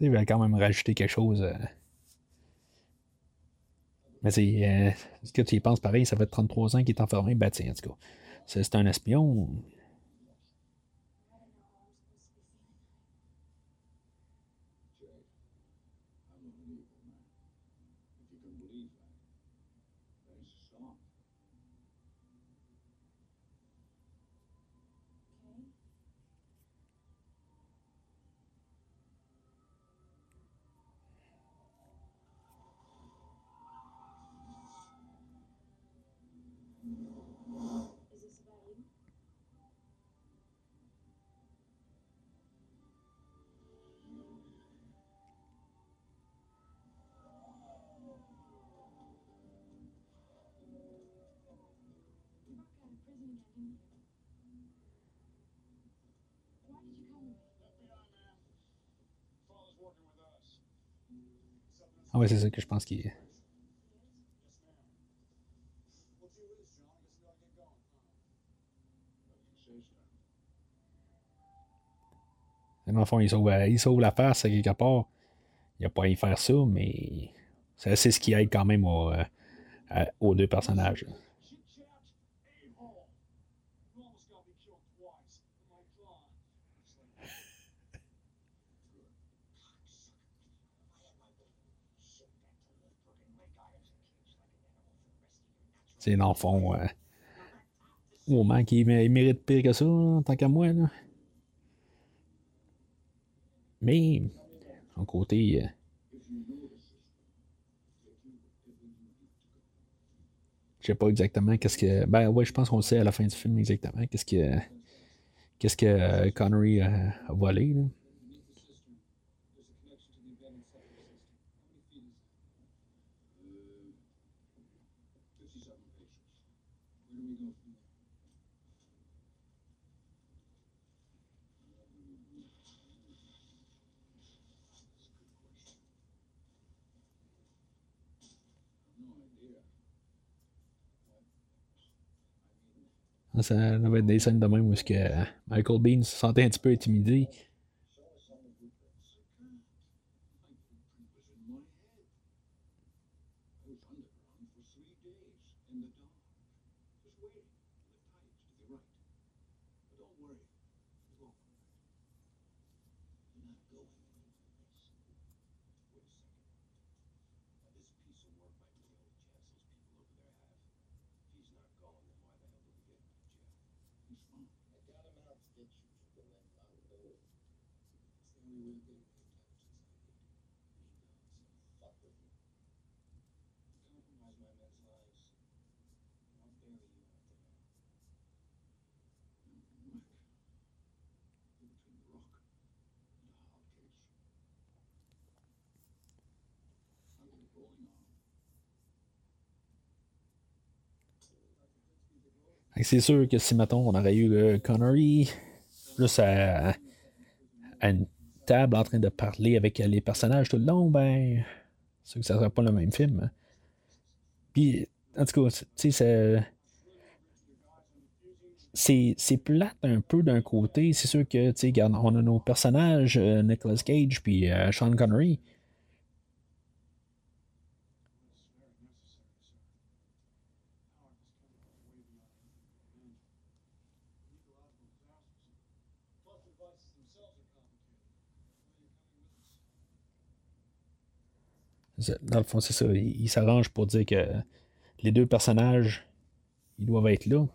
Il va quand même rajouter quelque chose. Euh. Mais c'est. Euh, ce que tu y penses pareil, ça fait 33 ans qu'il est enfermé. Ben tiens, en tout cas. C'est un espion. Ouais, c'est ça que je pense qu'il est. Dans le fond, il sauve, sauve la face quelque part. Il n'a pas à y faire ça, mais c'est ce qui aide quand même euh, aux deux personnages. C'est dans le fond. Euh, au moins qu'il mérite pire que ça, tant qu'à moi. Là. Mais, en côté. Euh, je sais pas exactement qu'est-ce que. Ben ouais, je pense qu'on sait à la fin du film exactement qu'est-ce que. Qu'est-ce que Connery a, a volé. Là. Ça va être des scènes de même où que Michael Bean se sentait un petit peu intimidé. C'est sûr que si, mettons, on aurait eu Connery, juste à, une en train de parler avec les personnages tout le long, ben, c'est que ça serait pas le même film. Hein. Puis, en tout cas, tu sais, c'est. C'est plate un peu d'un côté. C'est sûr que, tu sais, on a nos personnages, euh, Nicolas Cage puis euh, Sean Connery. Dans le fond, c'est ça. Il, s'arrange pour dire que les deux personnages, ils doivent être là.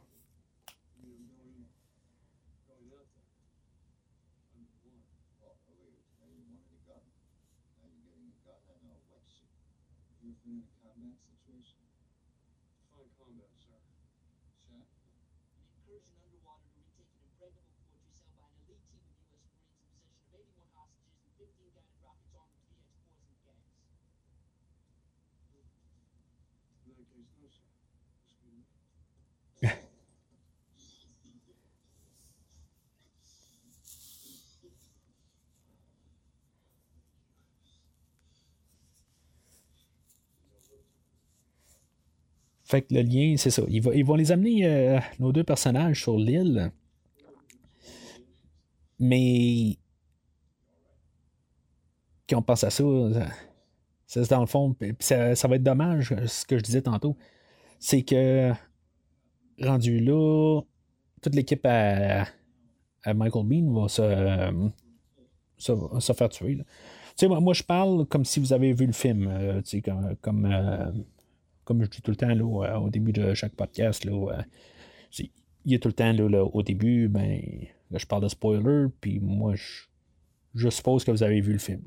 Fait que le lien, c'est ça. Ils, vont les amener, euh, nos deux personnages, sur l'île. Mais. Quand on pense à ça, c'est dans le fond, ça, va être dommage, ce que je disais tantôt. C'est que, rendu là, toute l'équipe à, Michael Bean va se, se, faire tuer. Moi, moi, je parle comme si vous avez vu le film, euh, comme, comme euh, comme je dis tout le temps là, au début de chaque podcast, là, euh, il y a tout le temps là, au début, ben, je parle de spoiler, puis moi, je, suppose que vous avez vu le film.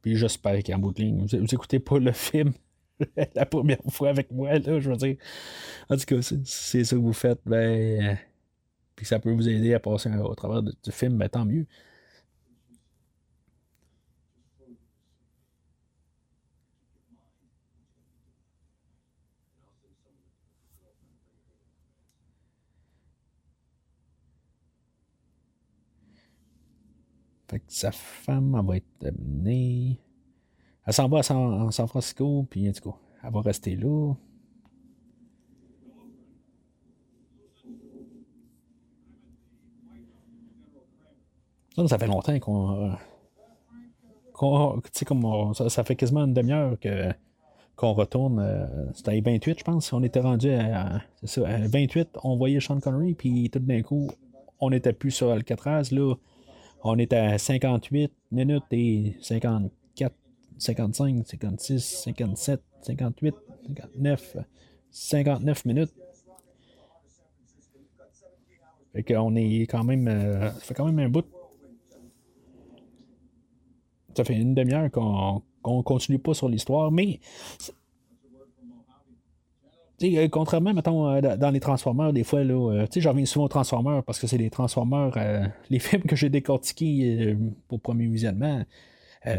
Puis j'espère qu'en bout de ligne, vous, n'écoutez pas le film la première fois avec moi, là, je veux dire. En tout cas, c'est ça que vous faites, ben, puis ça peut vous aider à passer au travers du film, ben tant mieux. Fait que sa femme, elle va être amenée. Elle s'en va à San, Francisco, puis en tout cas, elle va rester là. Ça, ça fait longtemps qu'on. ça, fait quasiment une demi-heure que, qu'on retourne. Euh, c'était à 28, je pense. On était rendu à, ça, à 28, on voyait Sean Connery, puis tout d'un coup, on n'était plus sur Alcatraz. Là, on était à 58 minutes et 54, 55, 56, 57, 58, 59, 59 minutes. Fait qu'on est quand même. Euh, ça fait quand même un bout. Ça fait une demi-heure qu'on ne continue pas sur l'histoire, mais euh, contrairement, mettons, euh, dans les Transformers, des fois, là, euh, je reviens souvent aux Transformers parce que c'est les Transformers, les films que j'ai décortiqués pour premier visionnement.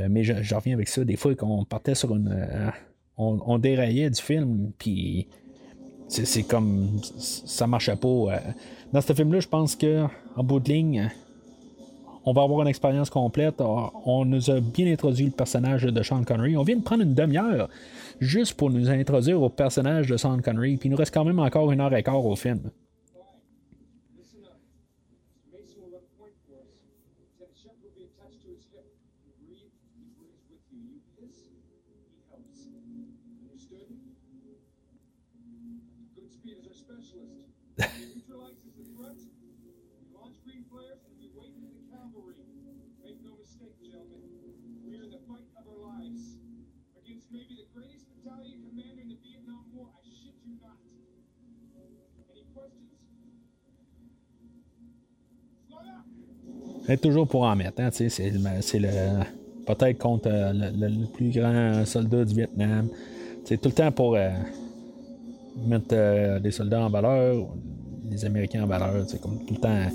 mais je, reviens avec ça. Des fois, qu'on partait sur une. On, déraillait du film, puis c'est comme. Ça marchait pas. Dans ce film-là, je pense que bout de ligne, on va avoir une expérience complète. On nous a bien introduit le personnage de Sean Connery. On vient de prendre une demi-heure juste pour nous introduire au personnage de Sean Connery. Puis il nous reste quand même encore une heure et quart au film. C'est toujours pour en mettre. Hein, c'est le, peut-être contre euh, le, plus grand soldat du Vietnam. C'est tout le temps pour euh, mettre euh, des soldats en valeur, les Américains en valeur. C'est comme tout le temps,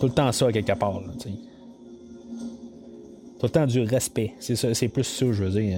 tout le temps ça quelque part. tout le temps du respect. C'est plus ça, je veux dire.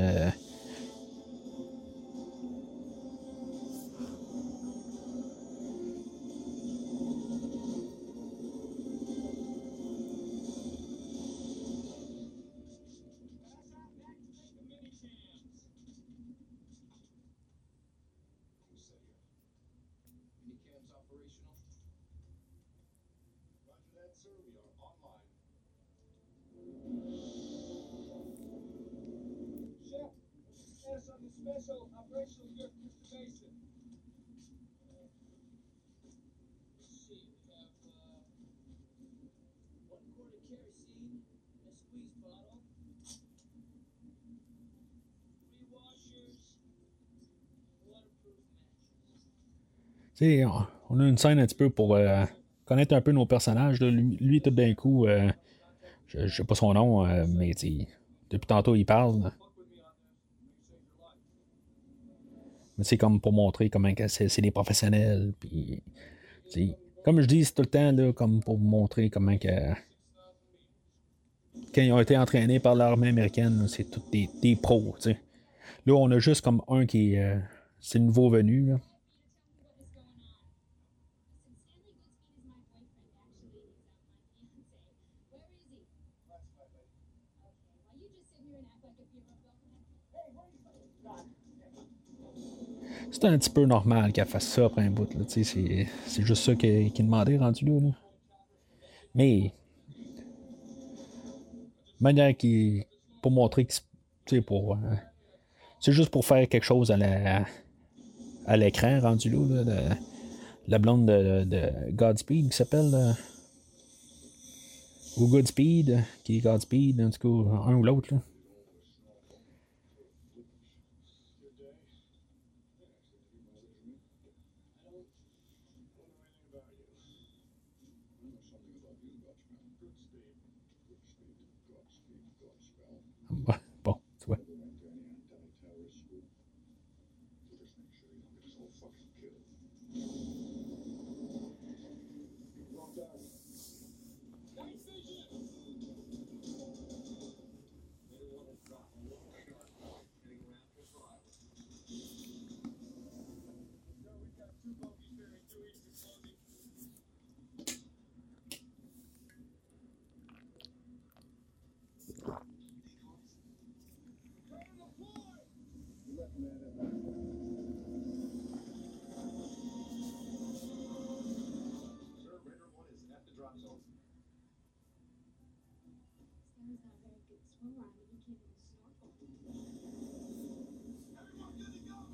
On a une scène un petit peu pour euh, connaître un peu nos personnages. Lui, tout d'un coup, euh, je, ne sais pas son nom, euh, mais depuis tantôt, il parle. Mais c'est comme pour montrer comment c'est des professionnels. Comme je dis, tout le temps comme pour montrer comment que quand ils ont été entraînés par l'armée américaine, c'est tous des, pros. Là, on a juste comme un qui est. nouveau venu. C'est un petit peu normal qu'elle fasse ça après un bout. C'est, c'est juste ça qui est demandé rendu là. Mais, manière qui. pour montrer que c'est pour. Euh, c'est juste pour faire quelque chose à la à l'écran rendu là. de, la blonde de, de Godspeed qui s'appelle. Euh, ou Goodspeed, qui est Godspeed, en tout cas, un ou l'autre.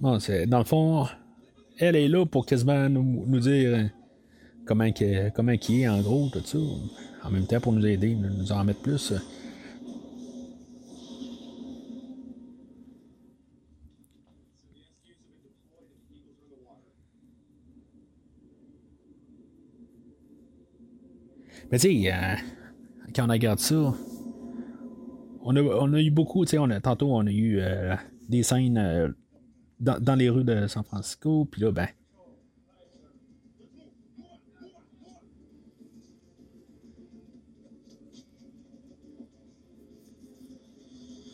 Bon, c'est, dans le fond, elle est là pour quasiment nous, nous dire comment, que, comment qui est, en gros, tout ça. En même temps, pour nous aider, nous en mettre plus. Mais tu sais, euh, quand on regarde ça, on a, eu beaucoup, tu sais, tantôt on a eu euh, des scènes euh, dans, dans, les rues de San Francisco, puis là, ben.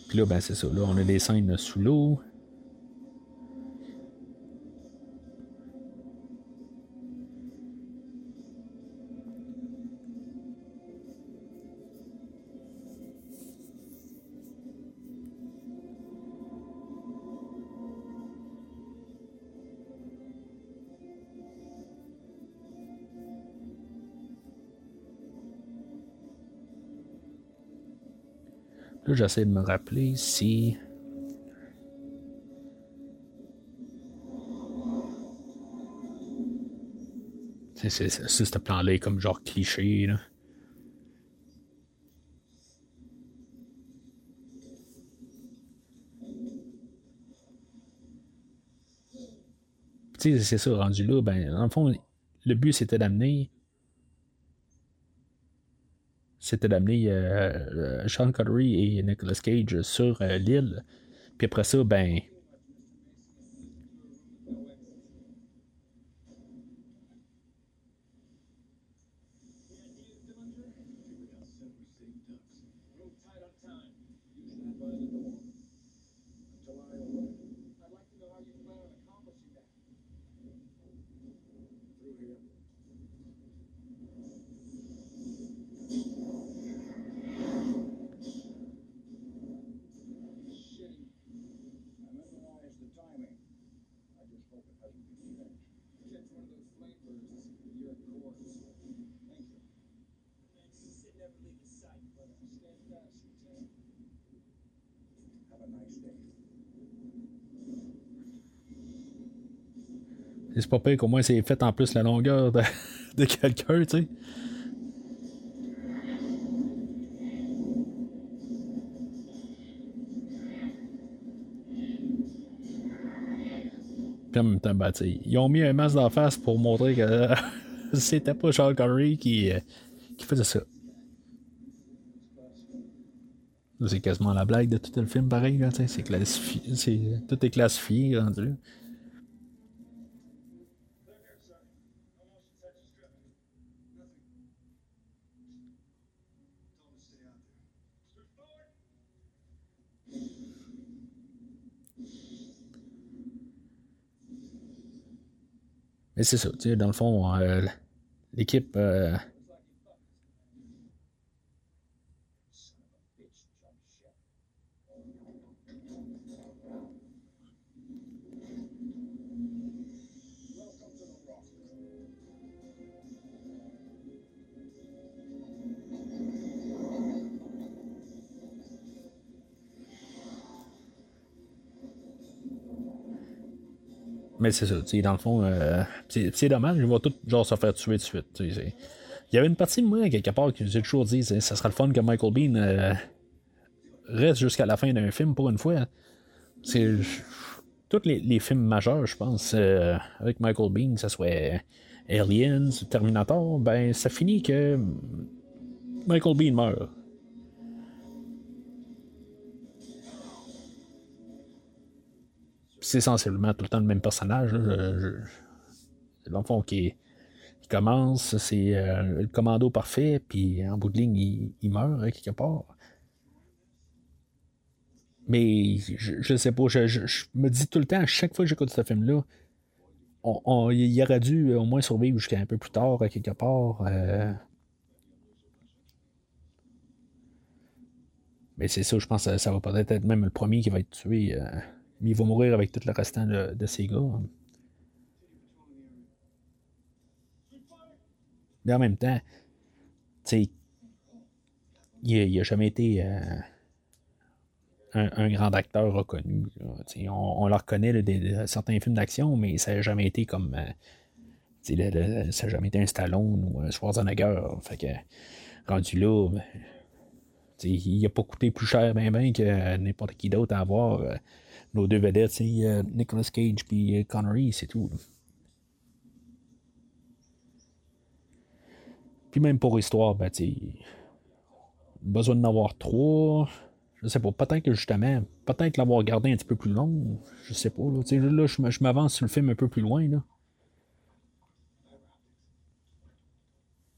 Puis là, ben, c'est ça. Là, on a des scènes sous l'eau. J'essaie de me rappeler si. C'est, ce plan-là comme genre cliché. Là. C'est ça, rendu là, ben, dans le fond, le but c'était d'amener c'était d'amener euh, euh, Sean Connery et Nicolas Cage sur euh, l'île. Puis après ça, ben, pas pire qu'au moins c'est fait en plus la longueur de, quelqu'un, tu sais. Puis en même ben, ils ont mis un masque d'en face pour montrer que c'était pas Charles Connery qui, euh, qui faisait ça. C'est quasiment la blague de tout le film, pareil. C'est classifié. Tout est classifié rendu. C'est ça, tu sais, dans le fond, euh, l'équipe. Mais c'est ça, dans le fond, euh, c'est dommage, ils vont tous genre se faire tuer de suite. Il y avait une partie de moi, quelque part, qui nous a toujours dit ça serait le fun que Michael Bean euh, reste jusqu'à la fin d'un film pour une fois. Tous les, films majeurs, je pense, euh, avec Michael Bean, que ce soit Aliens, Terminator, ben ça finit que Michael Bean meurt. C'est essentiellement tout le temps le même personnage. L'enfant qui, commence, c'est euh, le commando parfait, puis en bout de ligne, il, meurt hein, quelque part. Mais je, je sais pas, je, me dis tout le temps, à chaque fois que j'écoute ce film-là, on, il aurait dû au moins survivre jusqu'à un peu plus tard, quelque part. Euh. Mais c'est ça, je pense que ça va peut-être être même le premier qui va être tué. Euh. Mais il va mourir avec tout le restant de, de ses gars. Mais en même temps, tu il n'a jamais été. Euh, un, grand acteur reconnu. On, le reconnaît des, certains films d'action, mais ça n'a jamais été comme. ça n'a jamais été un Stallone ou un Schwarzenegger. Fait que, rendu là, ben, il n'a pas coûté plus cher ben, ben que n'importe qui d'autre à avoir. Nos deux vedettes, Nicolas Cage et Connery, c'est tout. Puis même pour histoire, ben, besoin d'en avoir trois. Je sais pas, peut-être que justement, peut-être l'avoir gardé un petit peu plus long. Je sais pas. Là, là je m'avance sur le film un peu plus loin. Là.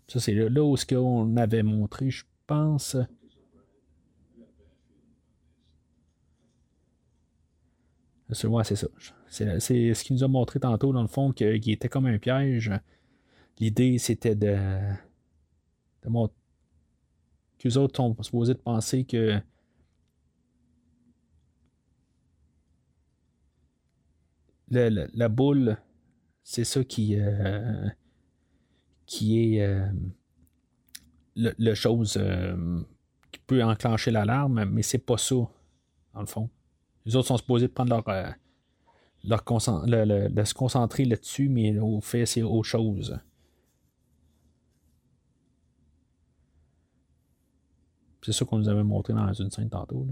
Ça, c'est là, où ce qu'on avait montré, je pense. C'est ça. C'est ce qu'il nous a montré tantôt, dans le fond, qu'il était comme un piège. L'idée, c'était de qu'eux autres sont supposés de penser que la, boule, c'est ça qui, euh, qui est euh, le, chose euh, qui peut enclencher l'alarme, mais c'est pas ça, dans le fond. Les autres sont supposés prendre leur, leur de se concentrer là-dessus, mais au fait, c'est autre chose. C'est ça qu'on nous avait montré dans une scène tantôt.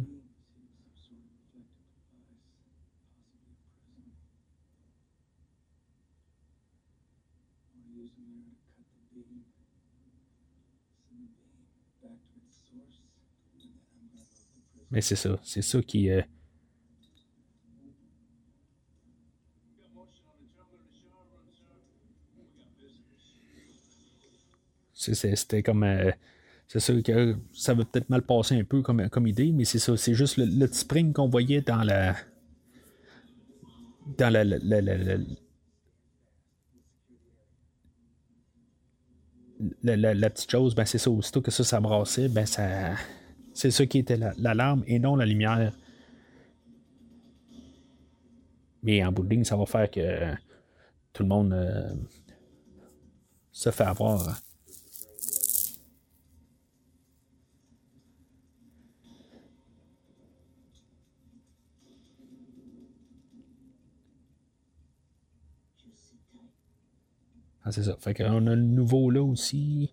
Mais c'est ça. C'est ça qui. Euh... C'était comme. Euh, c'est sûr que ça va peut-être mal passer un peu comme, comme idée, mais c'est ça. C'est juste le, petit spring qu'on voyait dans la. Dans la. la, la, petite chose, ben c'est ça. Aussitôt que ça, ça brassait, ben ça. C'est ça qui était l'alarme et non la lumière. Mais en bout de ligne, ça va faire que tout le monde euh, se fait avoir. Ah, c'est ça. Fait qu'on a le nouveau là aussi.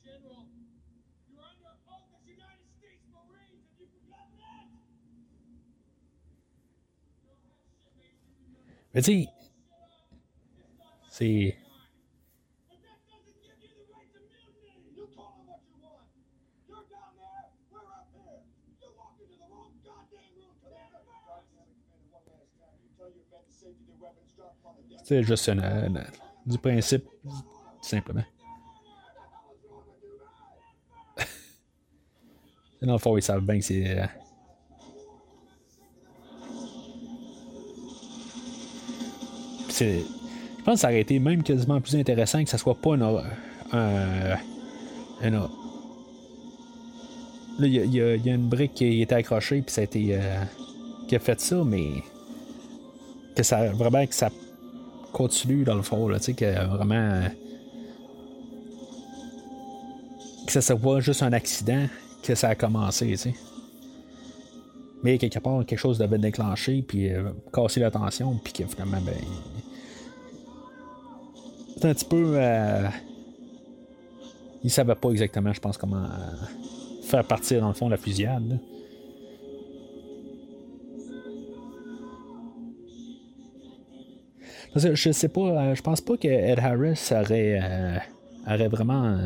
Mais tu c'est C'est juste une, du principe, simplement. Dans le fond, ils savent bien que c'est. Je pense que ça aurait été même quasiment plus intéressant que ça soit pas un. un, un là, il y, a une brique qui était accrochée, puis ça a été. Euh, qui a fait ça, mais. Que ça. Vraiment, que ça continue dans le fond, là, tu sais, que vraiment. Que ça soit juste un accident que ça a commencé, tu sais. Mais quelque part, quelque chose devait déclencher, puis euh, casser l'attention, puis que finalement, ben. Un petit peu. Euh, il savait pas exactement, je pense, comment faire partir, dans le fond, la fusillade. Je sais pas, je pense pas que Ed Harris aurait, aurait vraiment.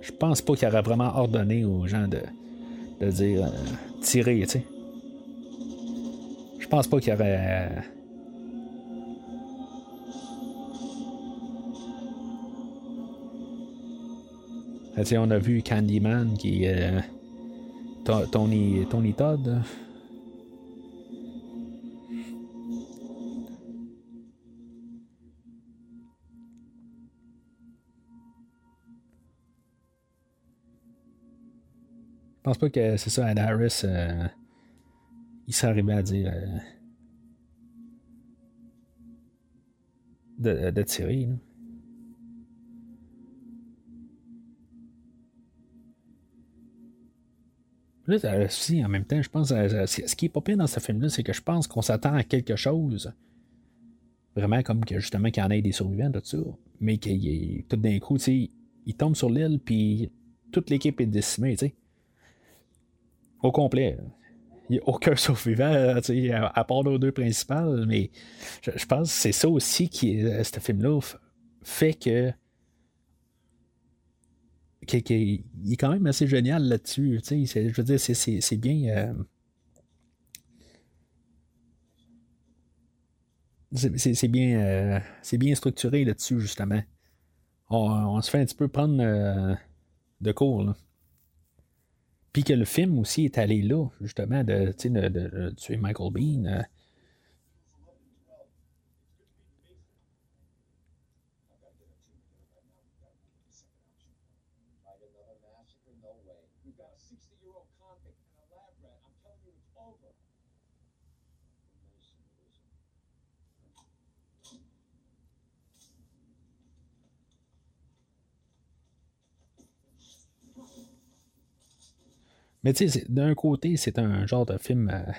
je pense pas qu'il aurait vraiment ordonné aux gens de, de dire tirer, tu sais. Je pense pas qu'il aurait. On a vu Candyman qui est. Euh, Tony, Tony Todd. Je pense pas que c'est ça, Ed Harris. Euh, il s'est arrivé à dire. Euh, de, de tirer. Là. Là, aussi, en même temps, je pense, ce qui est pas dans ce film-là, c'est que je pense qu'on s'attend à quelque chose. Vraiment comme que justement qu'il y en ait des survivants, tout ça. Mais qu'il tout d'un coup, tu sais, il tombe sur l'île, puis toute l'équipe est décimée, tu sais. Au complet. Il n'y a aucun survivant, tu sais, à, part nos deux principales, mais je, pense que c'est ça aussi qui, ce film-là, fait que il est quand même assez génial là-dessus. Je veux dire, c'est bien. Euh, c'est bien, euh, c'est bien structuré là-dessus, justement. On, se fait un petit peu prendre euh, de cours. Là. Puis que le film aussi est allé là, justement, de, de, de tuer Michael Bean. Mais tu sais, d'un côté, c'est un genre de film. Euh,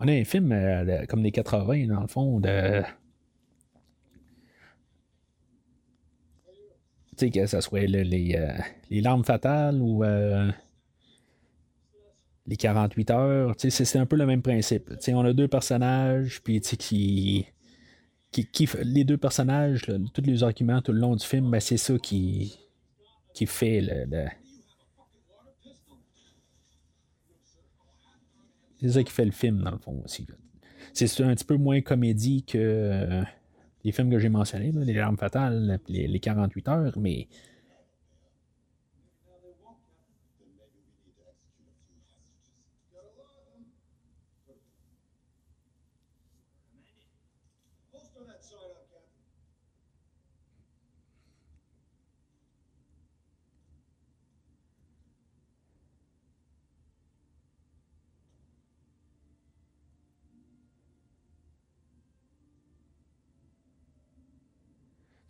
on a un film euh, comme les 80, dans le fond, de. Tu sais, que ce soit les, euh, les, larmes fatales ou les 48 heures. Tu sais, c'est un peu le même principe. Tu sais, on a deux personnages, puis tu sais, qui qui, les deux personnages, tous les arguments tout le long du film, ben, c'est ça qui, qui fait le, ça qui fait le film, dans le fond, aussi. C'est un petit peu moins comédie que euh, les films que j'ai mentionnés, Les Larmes Fatales, les, les 48 heures, mais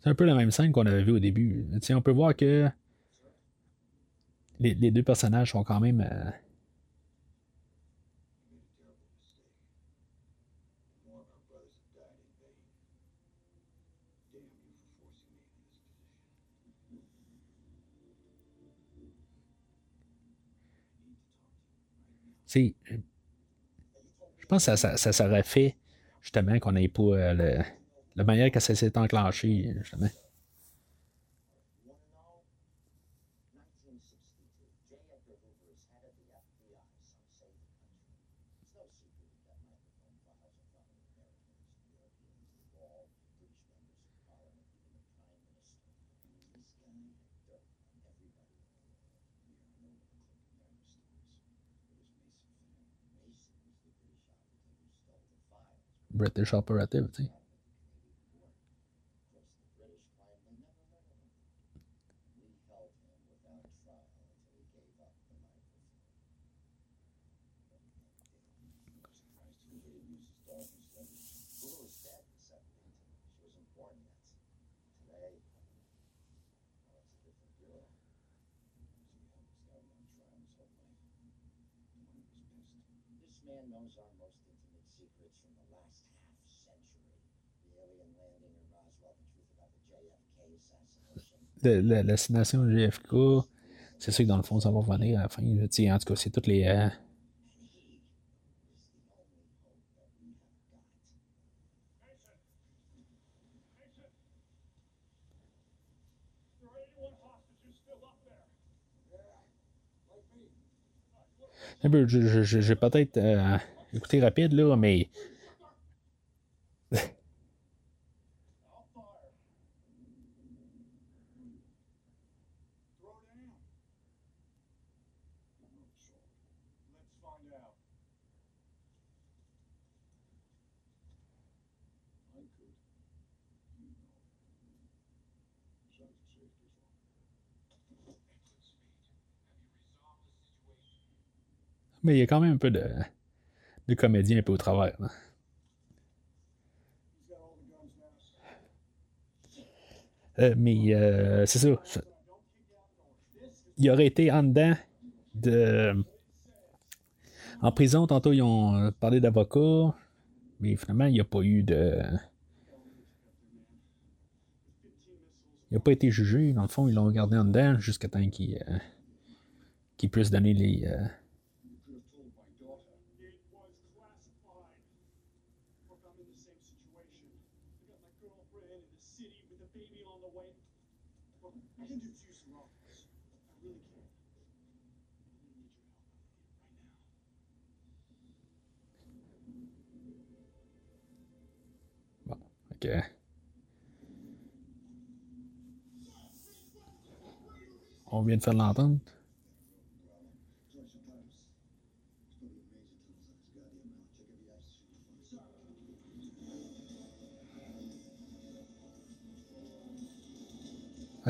C'est un peu la même scène qu'on avait vu au début. on peut voir que les, deux personnages sont quand même. Euh, je pense que ça, ça, ça, fait justement qu'on n'ait pas euh, le, la manière que ça s'est enclenché, justement. british operativity. L'assignation JFK, c'est ça que dans le fond, ça va revenir à la fin. en tout cas, c'est toutes les. Euh, J'ai peut-être euh, écouté rapide, là, mais. Mais il y a quand même un peu de, de comédien un peu au travers. Euh, mais euh, c'est ça. Il aurait été en dedans de. En prison, tantôt, ils ont parlé d'avocat, mais finalement, il n'y a pas eu de. Il n'a pas été jugé. Dans le fond, ils l'ont gardé en dedans jusqu'à temps qu'il euh, puisse donner les. On vient de faire l'entendre.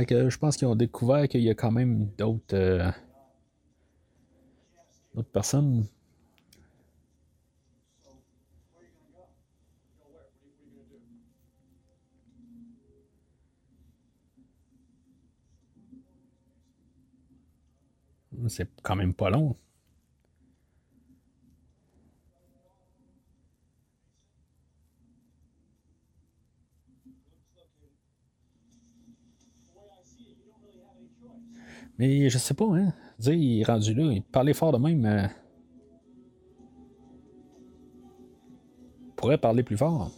je pense qu'ils ont découvert qu'il y a quand même d'autres euh, d'autres personnes C'est quand même pas long. Mais je sais pas, hein. Dire, il est rendu là, il parlait fort de même. Euh, pourrait parler plus fort.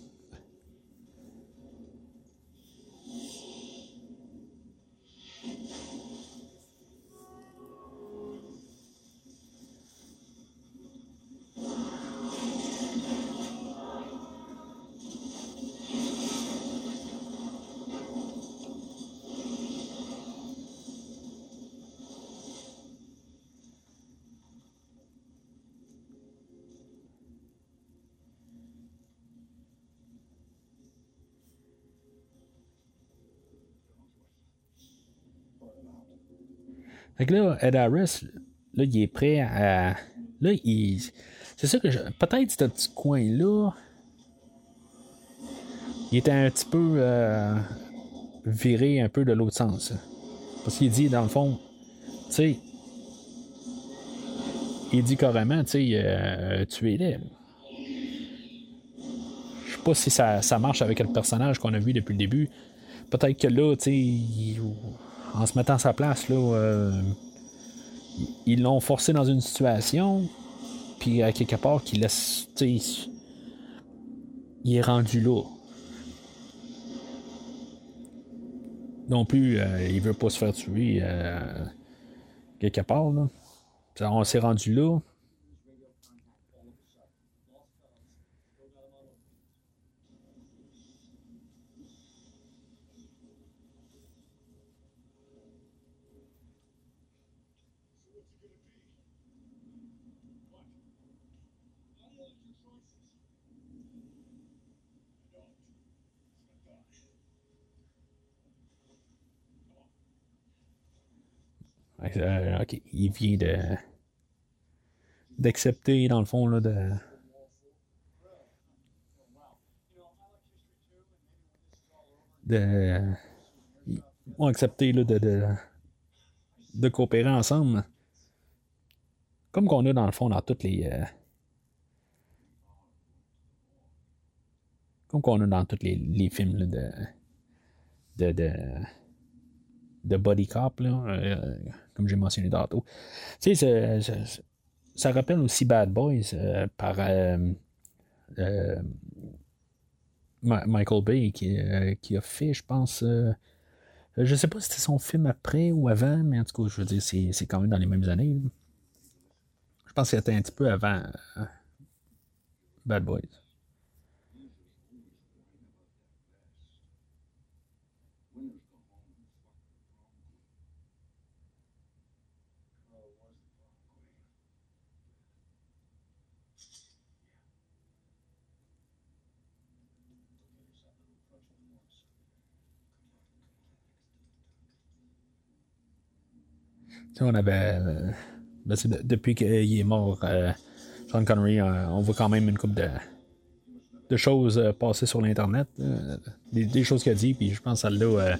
Là, Ed Harris, là, il est prêt à. Là, il. C'est ça que je. Peut-être ce petit coin-là. Il était un petit peu euh, viré un peu de l'autre sens. Parce qu'il dit, dans le fond, tu sais, il dit carrément, tu sais, euh, tu es là. Je sais pas si ça, ça, marche avec le personnage qu'on a vu depuis le début. Peut-être que là, tu sais, en se mettant à sa place, là, euh, ils l'ont forcé dans une situation, puis à quelque part, qu'il laisse. Il est rendu là. Non plus, euh, il veut pas se faire tuer euh, quelque part. Là. On s'est rendu là. OK, il vient de d'accepter, dans le fond, là, de. de. Ils ont accepté là, de, de, de coopérer ensemble. Comme qu'on a dans le fond dans toutes les. Euh, comme qu'on a dans tous les, les films là, de, de de Body Cop, là, comme j'ai mentionné tantôt. Tu sais, ça, rappelle aussi Bad Boys par Michael Bay qui, qui, a fait, je pense. je sais pas si c'était son film après ou avant, mais en tout cas, je veux dire, c'est quand même dans les mêmes années. Je pense que c'était un petit peu avant Bad Boys. On avait. Euh, ben, depuis qu'il est mort, euh, Sean Connery, euh, on voit quand même une coupe de, de choses passer sur l'Internet. Des, choses qu'il a dit, puis je pense que celle-là,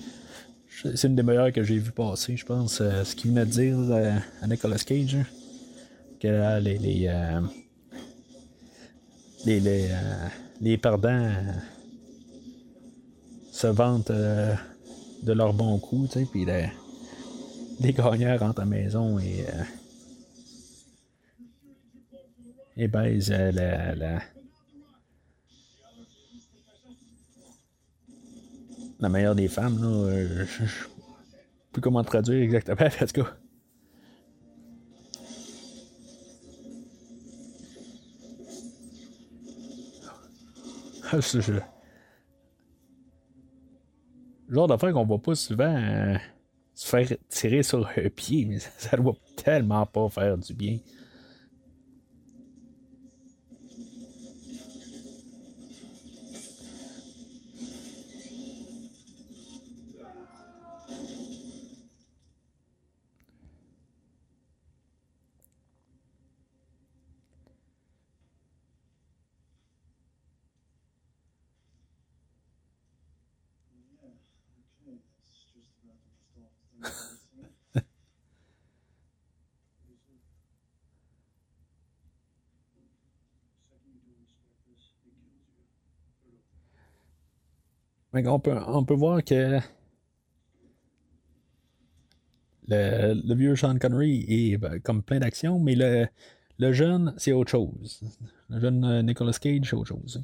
c'est une des meilleures que j'ai vu passer, je pense. ce qu'il venait de dire à Nicolas Cage, hein, que les. les les, perdants se vantent de leur bon coup, tu sais, les gagnants rentrent à la maison et. Euh, et baisent euh, la, la, la meilleure des femmes, là. Euh, je, sais plus comment traduire exactement, en tout cas. Genre d'affaire qu'on voit pas souvent se faire tirer sur le pied, mais ça, doit tellement pas faire du bien. On, peut, on peut voir que le, vieux Sean Connery est ben, comme plein d'actions, mais le, le jeune, c'est autre chose. Le jeune euh, Nicolas Cage, c'est autre chose.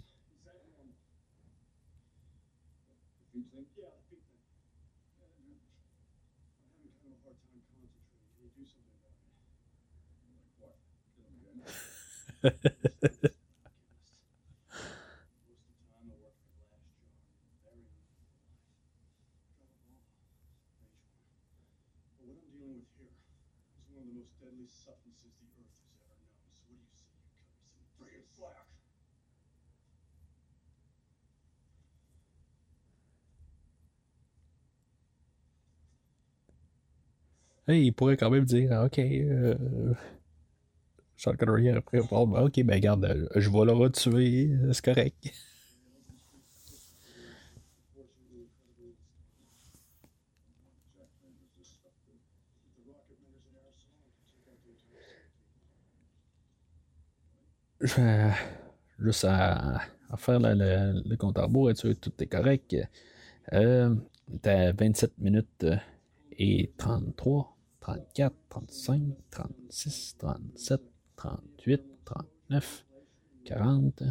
il pourrait quand même dire, OK, euh, Sean Connery après, bon, ben, OK, ben regarde, euh, je vais le retuer, euh, c'est correct. juste à, à faire le, le, le compte à rebours, tout est correct. Euh, T'as 27 minutes et 33. 34, 35, 36, 37, 38, 39, 40.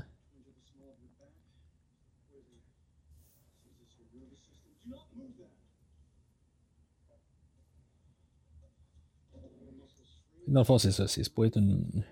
Dans le fond, c'est ça. C'est pour être une,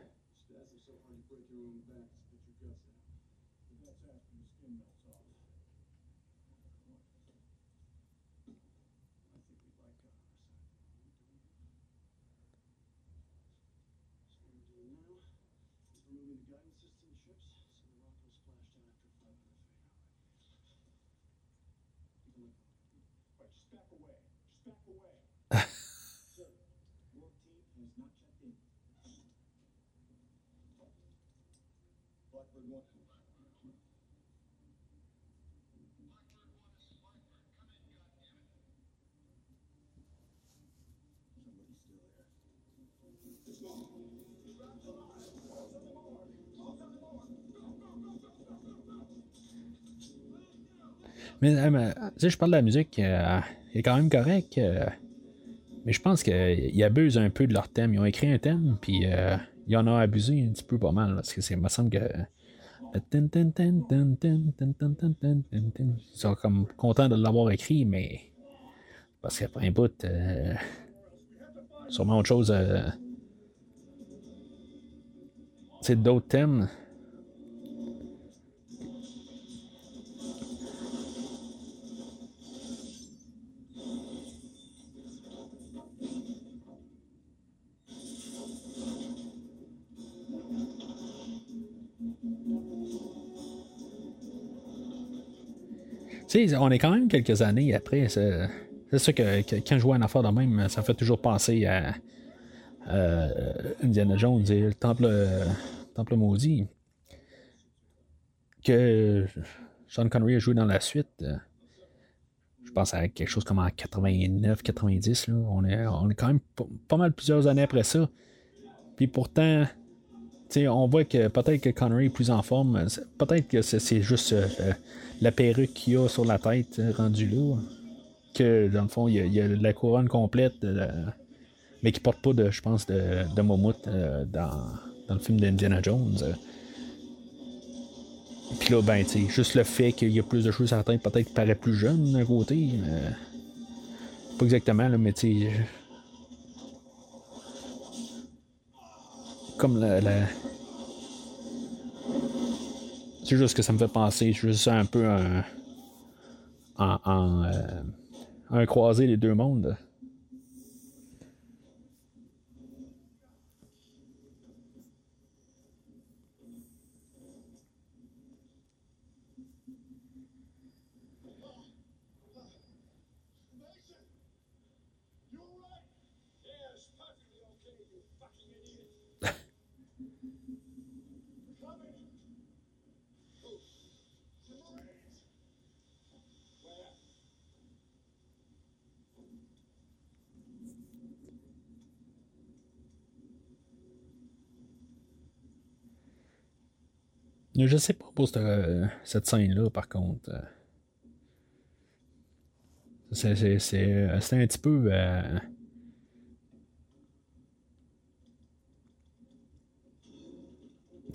Mais, sais, je parle de la musique, il est quand même correct. mais je pense qu'ils abusent un peu de leur thème. Ils ont écrit un thème, puis il y en a abusé un petit peu pas mal. Parce que c'est, me semble que. Ils sont comme contents de l'avoir écrit, mais. Parce qu'après un bout. Euh, sûrement autre chose. Euh, c'est d'autres thèmes. On est quand même quelques années après. C'est, ça que, quand je vois une affaire de même, ça fait toujours penser à, Indiana Jones et le temple, temple maudit. Que Sean Connery a joué dans la suite. Je pense à quelque chose comme en 89, 90. On, est, on est quand même pas mal plusieurs années après ça. Puis pourtant, on voit que peut-être que Connery est plus en forme. Peut-être que c'est, juste euh, la perruque qu'il a sur la tête euh, rendue là. Que dans le fond, il y a, la couronne complète, mais qui porte pas de, je pense, de, de euh, dans, le film d'Indiana Jones. Puis là, ben, tu juste le fait qu'il y a plus de choses sur la peut-être qu'il paraît plus jeune d'un côté. pas exactement, là, mais tu comme la, C'est juste que ça me fait penser, je juste un peu un, en, euh, un croisé les deux mondes. Je sais pas pour cette, scène-là, par contre. C'est, un petit peu. Euh,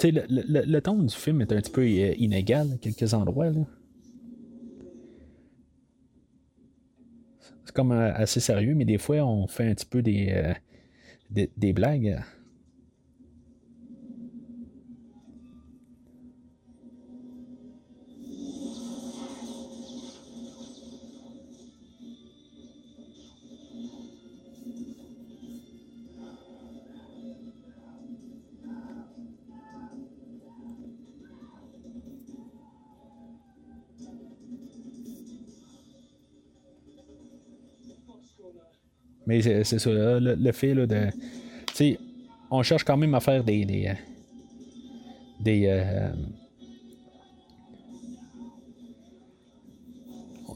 le, le, ton du film est un petit peu euh, inégal à quelques endroits. Là. C'est comme euh, assez sérieux, mais des fois, on fait un petit peu des blagues. Mais c'est ça, le, fait là, de. Tu sais, on cherche quand même à faire des. des, des euh,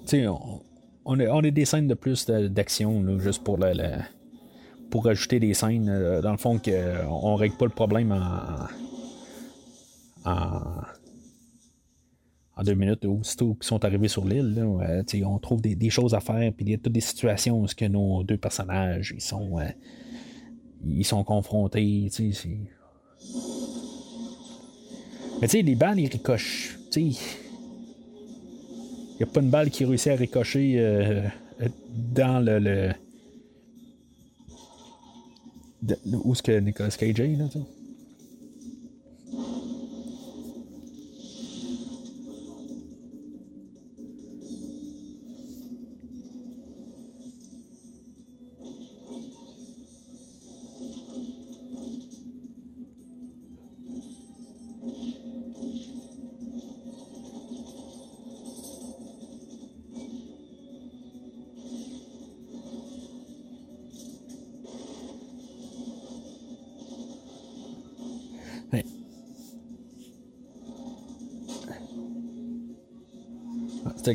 tu sais, on, on, a, des scènes de plus d'action, juste pour le, pour ajouter des scènes, euh, dans le fond, qu'on règle pas le problème en, en, en deux minutes, aussitôt qu'ils sont arrivés sur l'île, euh, on trouve des, choses à faire, puis il y a toutes des situations où nos deux personnages ils sont, euh, ils sont confrontés. Mais tu sais, les balles, ils ricochent. Il n'y a pas une balle qui réussit à ricocher euh, dans le. le où est-ce que Nicolas Cage là,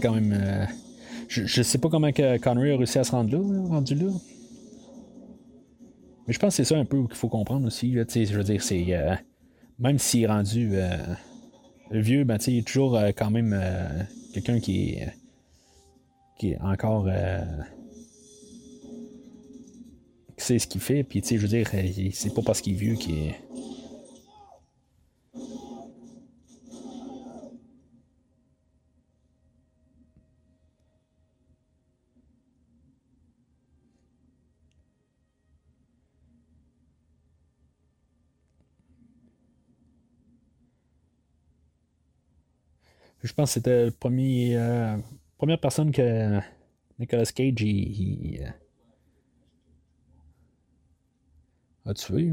Quand même. Euh, je, sais pas comment que Connery a réussi à se rendre là, rendu là. Mais je pense que c'est ça un peu qu'il faut comprendre aussi. Là, je veux dire, c'est. Euh, même s'il est rendu euh, vieux, ben, il est toujours quand même quelqu'un qui est. qui est encore. Qui sait ce qu'il fait, puis je veux dire, c'est pas parce qu'il est vieux qu'il est. Je pense que c'était premier. Euh, première personne que Nicolas Cage euh, a tué.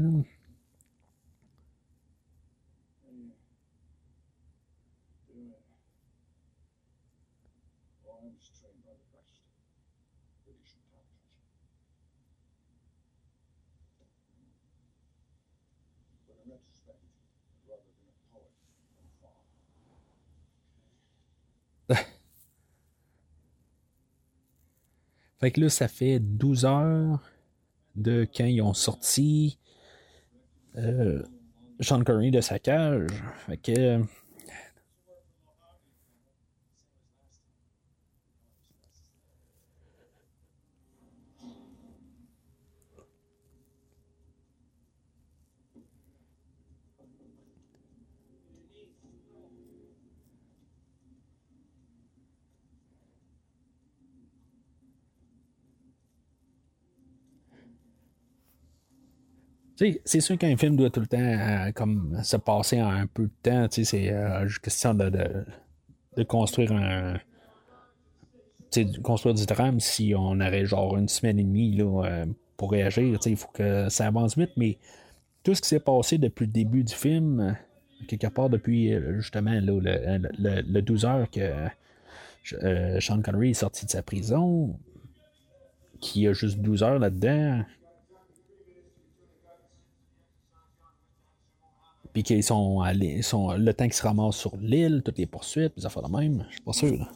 Fait que là, ça fait 12 heures de quand ils ont sorti euh, Sean Curry de sa cage. Fait que c'est sûr qu'un film doit tout le temps euh, comme se passer en un peu de temps. C'est euh, question de, de, construire un. construire du drame si on aurait genre une semaine et demie là, euh, pour réagir. Il faut que ça avance vite, mais tout ce qui s'est passé depuis le début du film, quelque part depuis justement le, le, 12 heures que Sean Connery est sorti de sa prison, qui a juste 12 heures là-dedans, Puis qu'ils sont allés, sont, le temps qu'ils se ramassent sur l'île, toutes les poursuites, les affaires de même, je suis pas sûr. Là.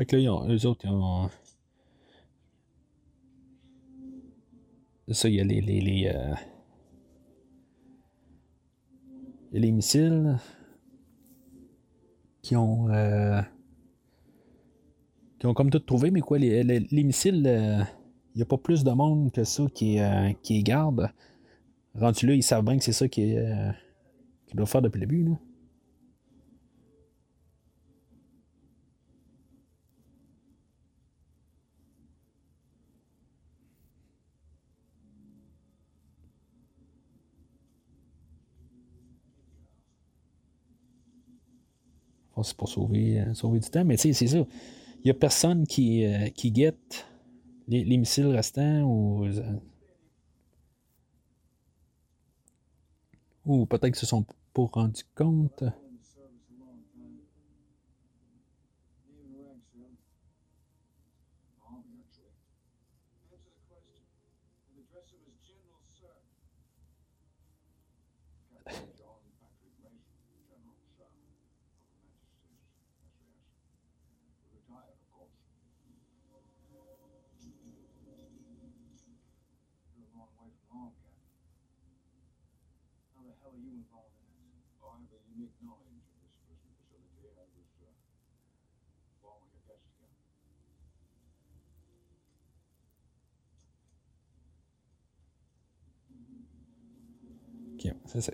Fait que là, eux autres, ils ont. Ça, il y a les. les, les euh, les missiles qui ont. Euh, qui ont comme tout trouvé, mais quoi, les, les, missiles, euh, il n'y a pas plus de monde que ça qui, qui les garde. Rendu là, ils savent bien que c'est ça qu'ils doivent faire depuis le début. Là. C'est pour sauver, euh, sauver du temps, mais tu sais, c'est ça. Il n'y a personne qui, euh, qui guette les, les, missiles restants ou. Euh, ou peut-être qu'ils se sont pas rendus compte. C'est ça.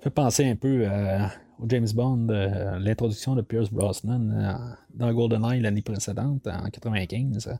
fait penser un peu au James Bond, euh, l'introduction de Pierce Brosnan euh, dans GoldenEye l'année précédente, en 95.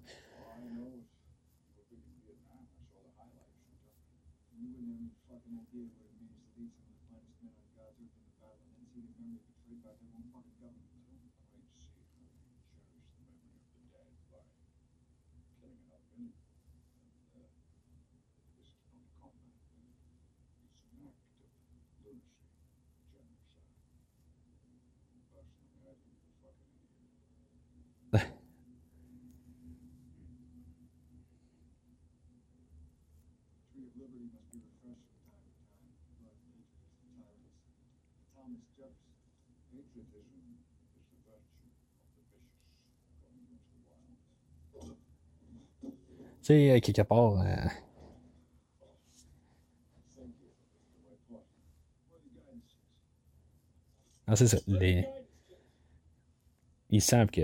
Tu sais, quelque part. Euh... Ah, c'est ça. Les... Ils savent que.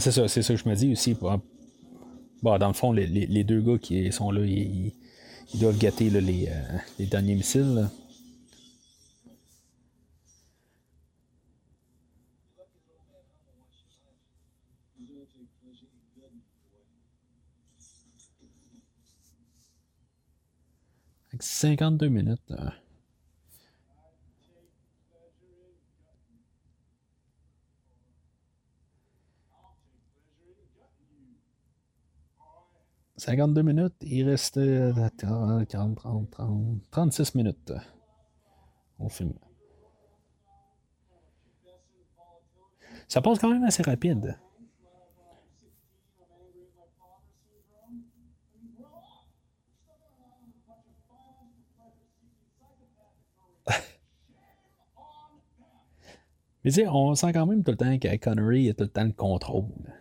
C'est ça, c'est ça que je me dis aussi. Bon, dans le fond, les, les, deux gars qui sont là, ils, doivent gâter les, euh, les, derniers missiles. Avec 52 minutes. Là. 52 minutes. Il reste 40, 30, 30, 36 minutes au film. Ça passe quand même assez rapide. Mais tu sais, on sent quand même tout le temps qu'avec Connery, il a tout le temps le contrôle.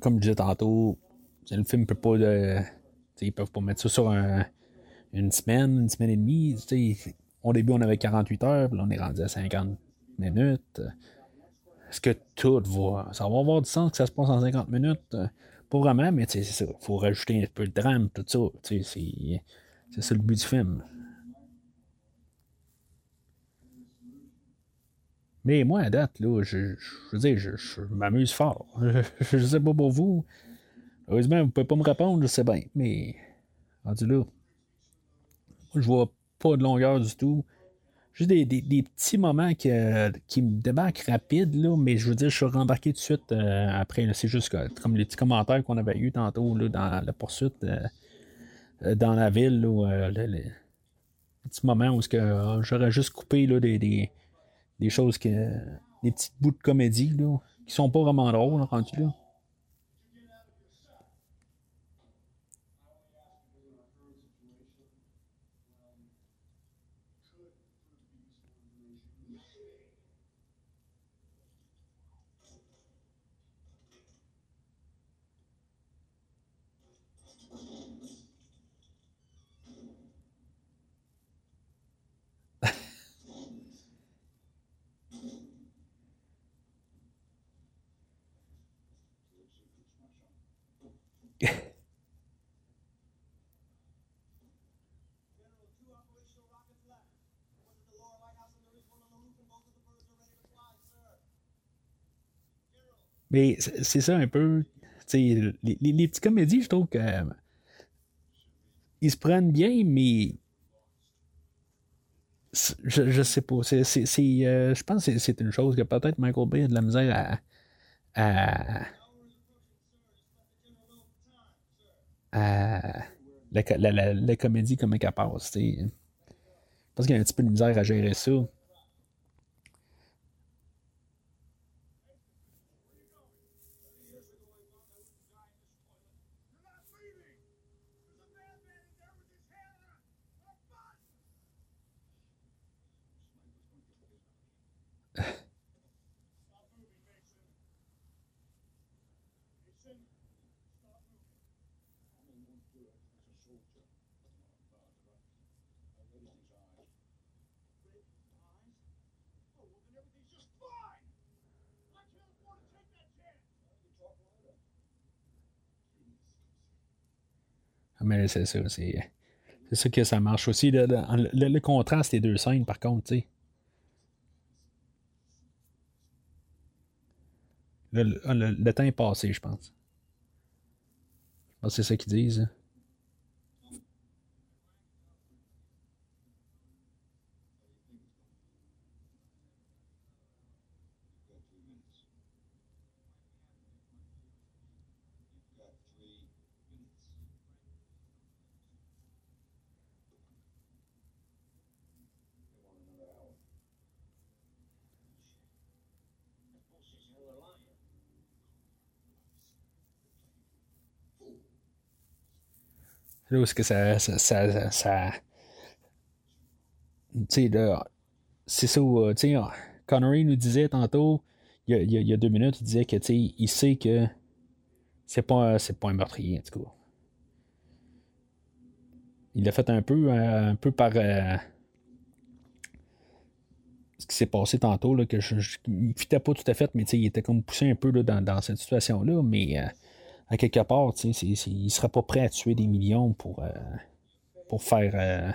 Comme je disais tantôt, le film peut pas. Ils peuvent pas mettre ça sur un, une semaine, une semaine et demie. Au début, on avait 48 heures, puis là, on est rendu à 50 minutes. Est-ce que tout va. Ça va avoir du sens que ça se passe en 50 minutes? Pas vraiment, mais c'est ça. Il faut rajouter un peu de drame, tout ça. C'est ça le but du film. Mais moi, à date, là, je, je veux je, m'amuse fort. Je, sais pas pour vous. Heureusement, vous pouvez pas me répondre, je sais bien. Mais, rendu là, je vois pas de longueur du tout. Juste des, des, petits moments qui, me débarquent rapide, là, mais je veux dire, je suis rembarqué tout de suite euh, après. C'est juste comme les petits commentaires qu'on avait eu tantôt là, dans la poursuite euh, euh dans la ville. Là, euh, les, petits moments où j'aurais juste coupé là, des des choses que. des petits bouts de comédie, là, qui sont pas vraiment drôles, rendu là. Mais c'est ça un peu. Les, les, les, petits comédies, je trouve que. Ils se prennent bien, mais. Je, je sais pas. Euh, je pense que c'est une chose que peut-être Michael Bay a de la misère à. à, la, la, comédie comme elle passe. Je pense qu'il y a un petit peu de misère à gérer ça. Mais c'est ça, c'est. Ça que ça marche aussi. Le, le, contraste des deux scènes, par contre, tu sais. Le, temps est passé, je pense. Je pense que c'est ça qu'ils disent. Là où est-ce que ça. ça, ça, tu sais, c'est ça où, euh, tu sais, Connery nous disait tantôt, il y, a, il y a, deux minutes, il disait que, il sait que c'est pas, c'est pas un meurtrier, en tout cas. Il l'a fait un peu, euh, un peu par euh, ce qui s'est passé tantôt, là, que je, je il pas tout à fait, mais il était comme poussé un peu dans, dans, cette situation-là, mais à quelque part, il ne serait pas prêt à tuer des millions pour, euh, pour faire. Euh,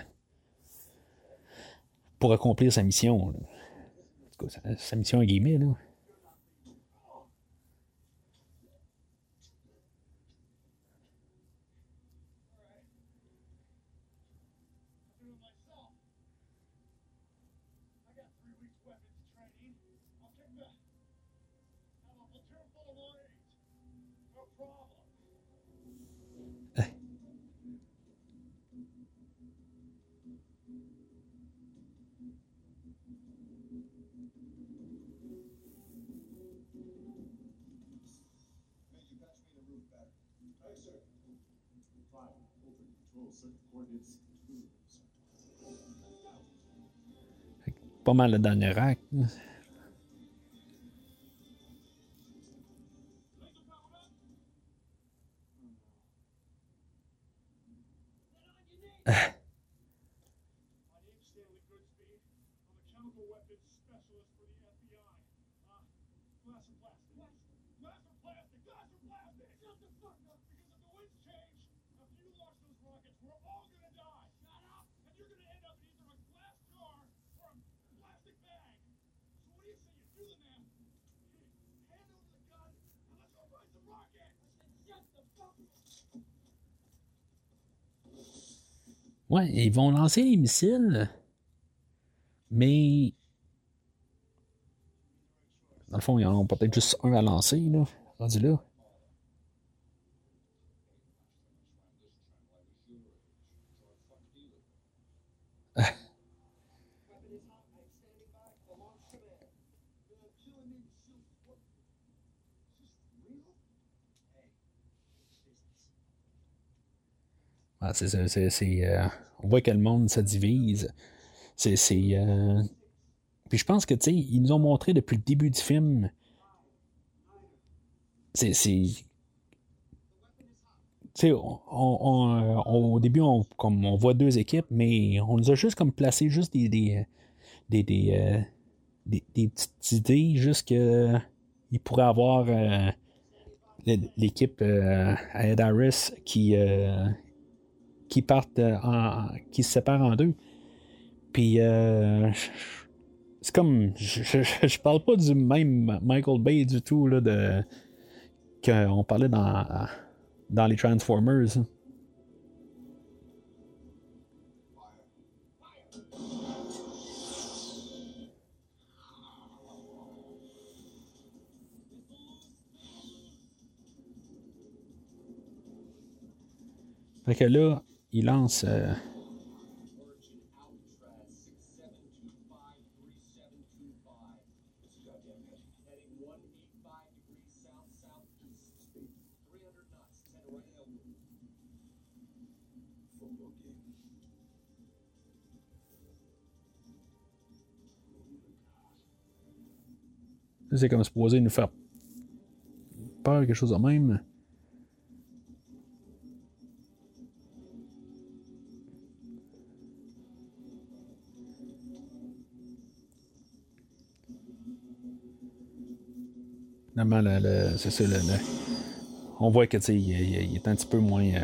pour accomplir sa mission. En tout cas, sa, sa mission à guillemets. Là. Pas mal le dernier acte. Ouais, ils vont lancer les missiles, mais dans le fond, ils en ont peut-être juste un à lancer, là, rendu là. Ah, euh, on voit que le monde se divise. C'est. Euh, puis je pense que, tu sais, ils nous ont montré depuis le début du film. C'est. Tu sais, au début, on, comme on voit deux équipes, mais on nous a juste comme placé juste des. des, des, euh, petites idées, juste qu'il pourrait avoir. l'équipe à Ed Harris qui, qui partent euh, en, qui se séparent en deux. Puis euh, c'est comme je, parle pas du même Michael Bay du tout là de qu'on parlait dans dans les Transformers. Fait que là, il lance. Euh, C'est comme supposé nous faire peur, quelque chose de même. C'est ça, on voit que il, il, est un petit peu moins. Euh,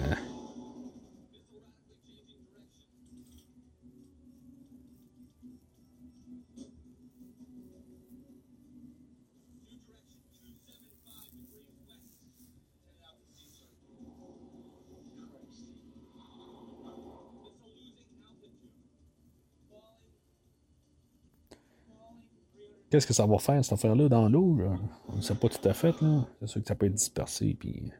Qu'est-ce que ça va faire, cette affaire-là, dans l'eau? On ne sait pas tout à fait. Là. C'est sûr que ça peut être dispersé. Puis...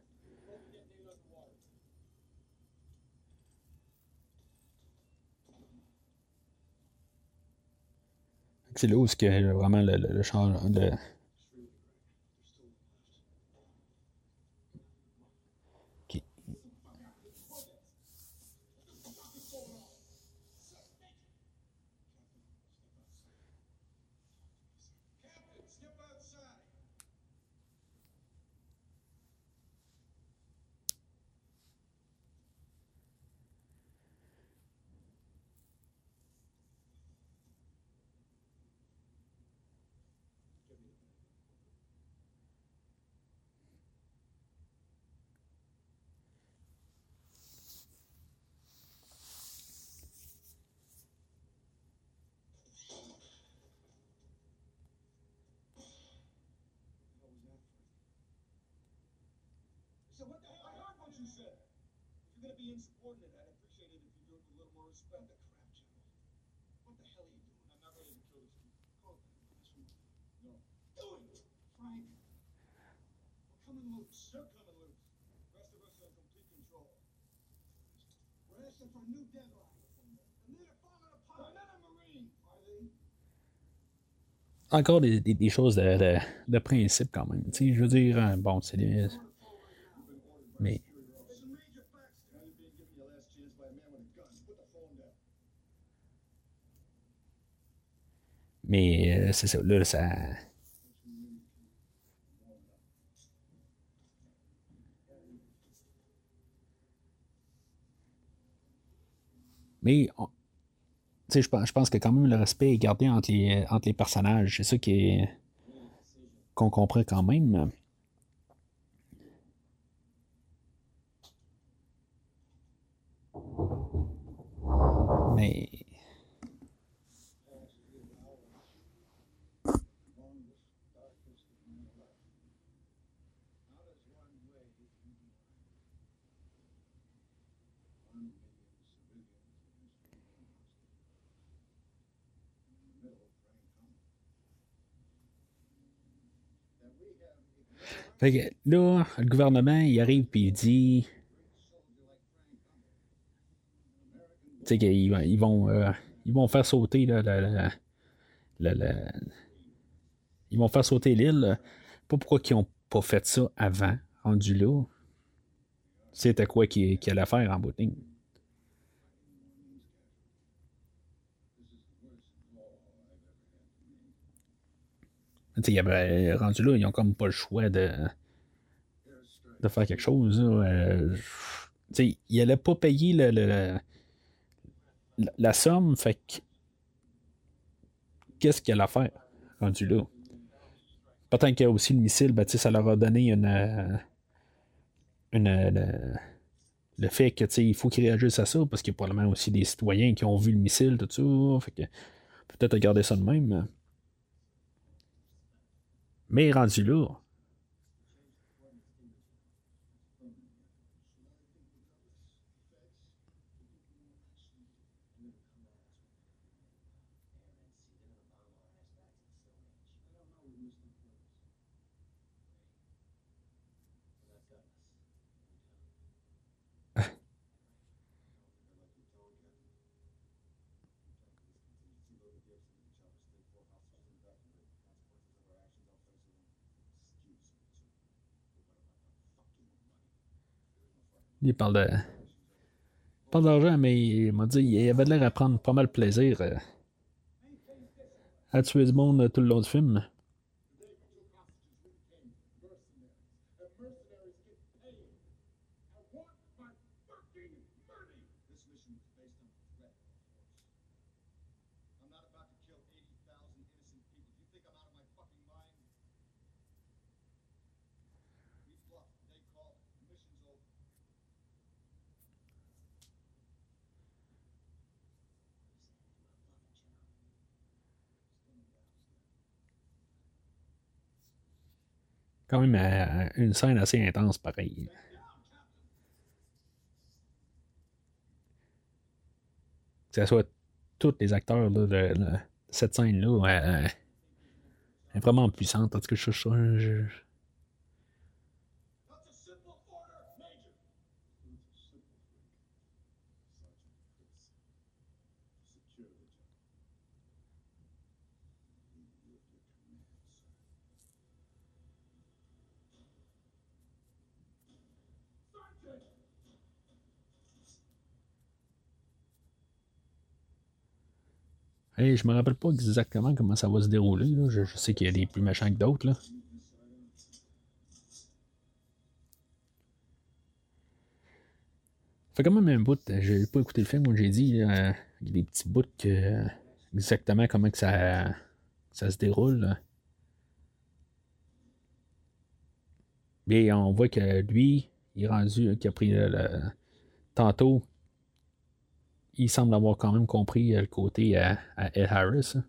C'est là où y a vraiment le, le, le, le be insubordinate, I'd appreciate it if you do it with a little more respect. The crap, General. What the hell are you doing? I'm not ready to kill this dude. Go, No. Do it, Frank. We're coming loose. They're coming loose. The rest of us are in complete control. We're asking for a new deadline. And they're falling apart. They're not a Marine, are they? Encore des, des, des choses de, de, de, principe quand même. Tu sais, je veux dire, bon, c'est des. Mais Mais euh, c'est ça, là, ça. Mais je pense, je pense que quand même le respect est gardé entre les, entre les personnages. C'est ça qu'on comprend quand même. Mais Fait que là, le gouvernement, il arrive et il dit. Tu sais qu'ils ils vont, euh, vont faire sauter là, la, la, ils vont faire sauter l'île. Pas pourquoi ils n'ont pas fait ça avant, rendu là. C'était quoi qu'il qu allait faire en bout y avait, rendu là, ils n'ont comme pas le choix de, de faire quelque chose. Euh, ils n'allaient pas payer le, la somme, fait que qu'est-ce qu'il allait faire rendu là? Peut-être qu'il y a aussi le missile, ben, ça leur a donné une. une le, fait que il faut qu'ils réagissent à ça, parce qu'il y a probablement aussi des citoyens qui ont vu le missile, tout ça. Fait que peut-être garder ça de même. Mais rendu là, Il parle de. Il parle d'argent, mais il m'a dit il avait l'air à prendre pas mal de plaisir euh, à tuer du monde tout le long du film. Quand même euh, une scène assez intense pareil. Que ce soit tous les acteurs de, cette scène-là, Elle est vraiment puissante. En tout cas, je... Hey, je me rappelle pas exactement comment ça va se dérouler. Là. Je, sais qu'il y a des plus méchants que d'autres. Là. Fait quand même un bout. J'ai pas écouté le film, moi j'ai dit. Là, il y a des petits bouts que, exactement comment que ça, ça se déroule. Et on voit que lui, il est rendu, qui a pris le tantôt, il semble avoir quand même compris le côté à, à Ed Harris. Hein.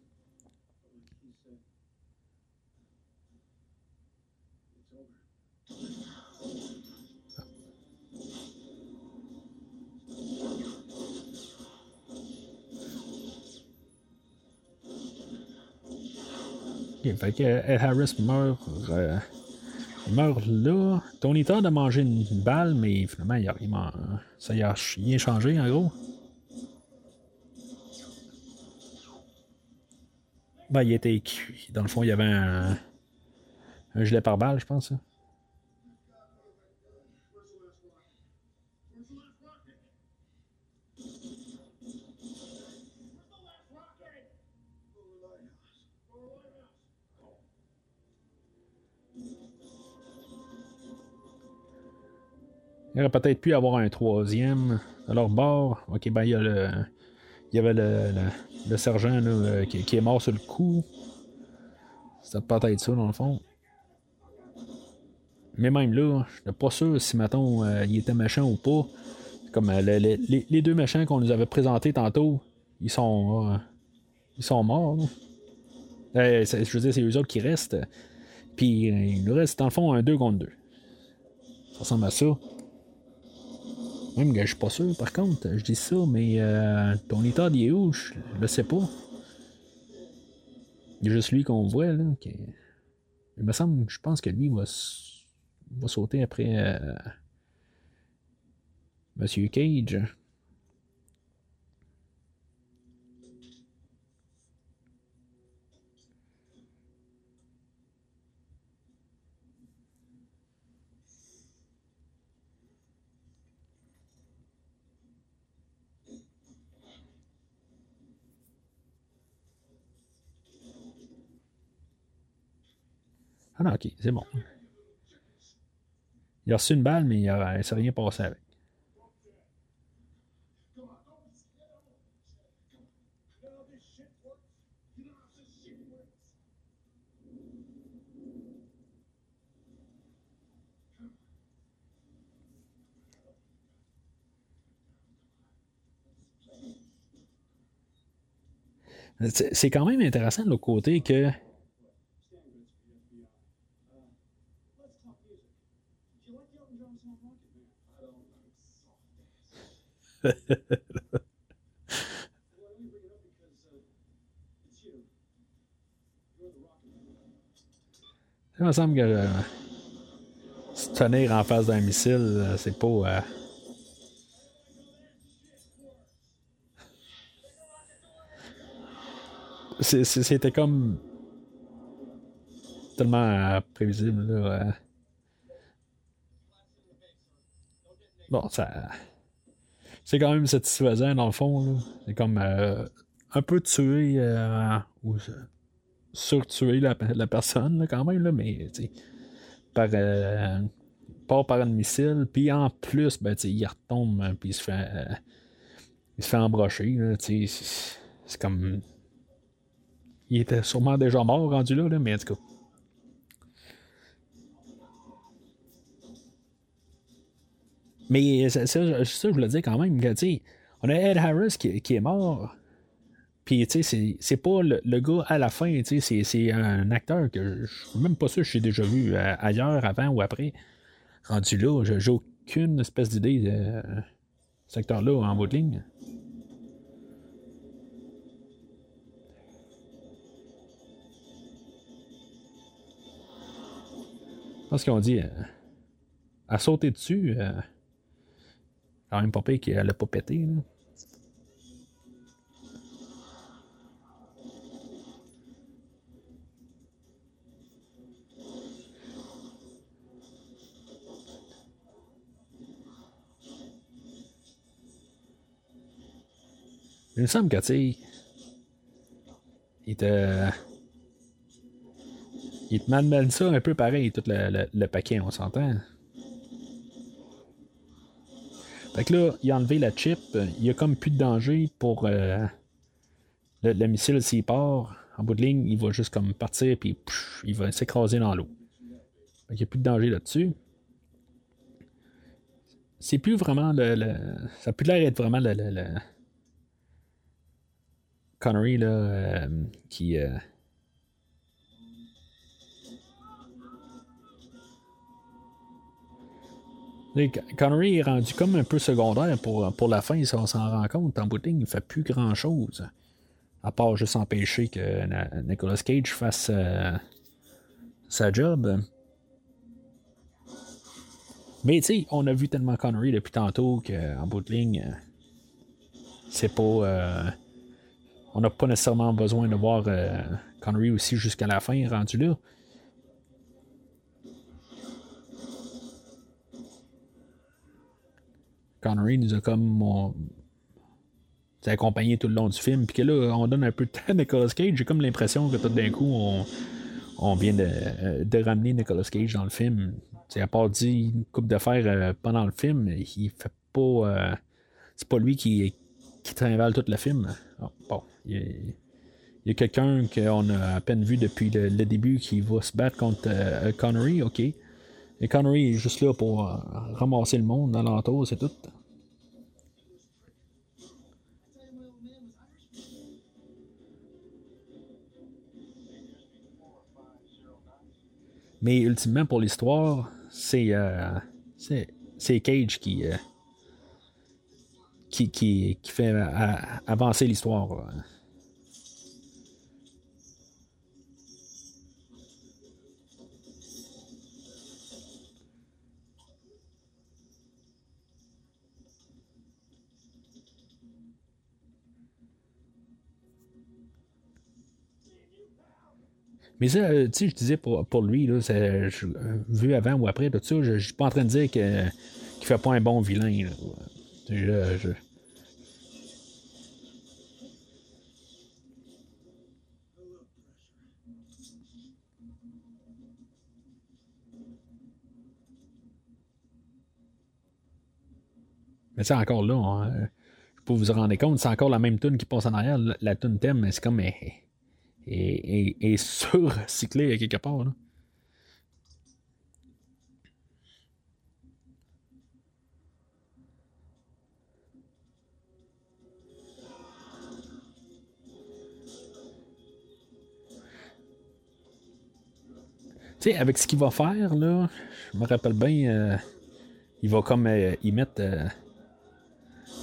Okay, fait que Ed Harris meurt, euh, meurt là. Tony Todd a mangé une balle, mais finalement, il a, il ça n'a rien changé en gros. Ben, il était cuit. Dans le fond, il y avait un, un gilet par balle, je pense. Il aurait peut-être pu avoir un troisième leur bord. Ok, ben il y a le. Il y avait le, le sergent là, euh, qui, est mort sur le coup. C'est peut-être ça, dans le fond. Mais même là, je suis pas sûr si, mettons, euh, il était méchant ou pas. Comme euh, les, les, deux méchants qu'on nous avait présentés tantôt, ils sont. Ils sont morts. je veux dire, c'est eux autres qui restent. Puis il nous reste, dans le fond, un 2 contre 2. Ça ressemble à ça. Même que je suis pas sûr, par contre, je dis ça, mais euh, ton état il est où? Je le sais pas. Il y a juste lui qu'on voit, là. Il me semble, je pense que lui va, va sauter après euh... Monsieur Cage. Ah non, ok, c'est bon. Il a reçu une balle, mais il ne s'est rien passé avec. C'est quand même intéressant de l'autre côté que Il me semble que euh, se tenir en face d'un missile, euh, c'est pas. Euh... C'était comme tellement prévisible. Bon, ça c'est quand même satisfaisant dans le fond. C'est comme euh, un peu tuer euh, ou surtuer la, la personne là, quand même, là, mais par, euh, par un missile. Puis en plus, ben, il retombe, hein, puis il se fait, euh, il se fait embrocher. C'est comme. Il était sûrement déjà mort rendu là, là mais en tout cas. Mais ça, ça, ça, je voulais dire quand même que, on a Ed Harris qui, qui est mort. Puis, tu sais, c'est pas le, le, gars à la fin, tu sais, c'est un acteur que je suis même pas sûr que j'ai déjà vu euh, ailleurs, avant ou après. Rendu là, j'ai aucune espèce d'idée de euh, cet acteur-là en bout de ligne. pense qu'ils ont dit à sauter dessus. Quand même pas pire qu'elle n'a pas pété. Il me semble que, tu il te. Il te malmène ça un peu pareil, tout le, paquet, on s'entend. Fait que là, il a enlevé la chip, il y a comme plus de danger pour euh, le, missile s'il part. En bout de ligne, il va juste comme partir, puis il va s'écraser dans l'eau. Qu'il n'y a plus de danger là-dessus. C'est plus vraiment le, Ça a plus l'air d'être vraiment le, Connery, là, euh, qui. Euh, Connery est rendu comme un peu secondaire pour, pour la fin, ça, on s'en rend compte. En boutique, il ne fait plus grand chose. À part juste empêcher que Nicolas Cage fasse euh, sa job. Mais tu sais, on a vu tellement Connery depuis tantôt qu'en bout de ligne, c'est pas on n'a pas nécessairement besoin de voir euh, Connery aussi jusqu'à la fin rendu là. Connery nous a comme accompagné tout le long du film, puis que là, on donne un peu de temps à Nicolas Cage. J'ai comme l'impression que tout d'un coup, on, vient de, ramener Nicolas Cage dans le film. C'est à part dire une coupe de fer euh, pendant le film, il fait pas. Euh, c'est pas lui qui, qui trimballe tout le film. Ah, bon. Il y a, quelqu'un qu'on a à peine vu depuis le, début qui va se battre contre euh, Connery, ok. Et Connery est juste là pour euh, ramasser le monde dans l'entour, c'est tout. Mais ultimement, pour l'histoire, c'est euh, c'est Cage qui, qui, qui, fait avancer l'histoire. Mais ça, euh, tu sais, je disais pour, lui, là, vu avant ou après, tout ça, je, ne suis pas en train de dire qu'il ne fait pas un bon vilain. Mais c'est encore là, hein, je peux vous rendre compte, c'est encore la même tune qui passe en arrière. La, tune thème, c'est comme est, est, est, surcyclée quelque part. Là. Tu sais, avec ce qu'il va faire, là, je me rappelle bien, euh, il va comme euh, y mettre euh,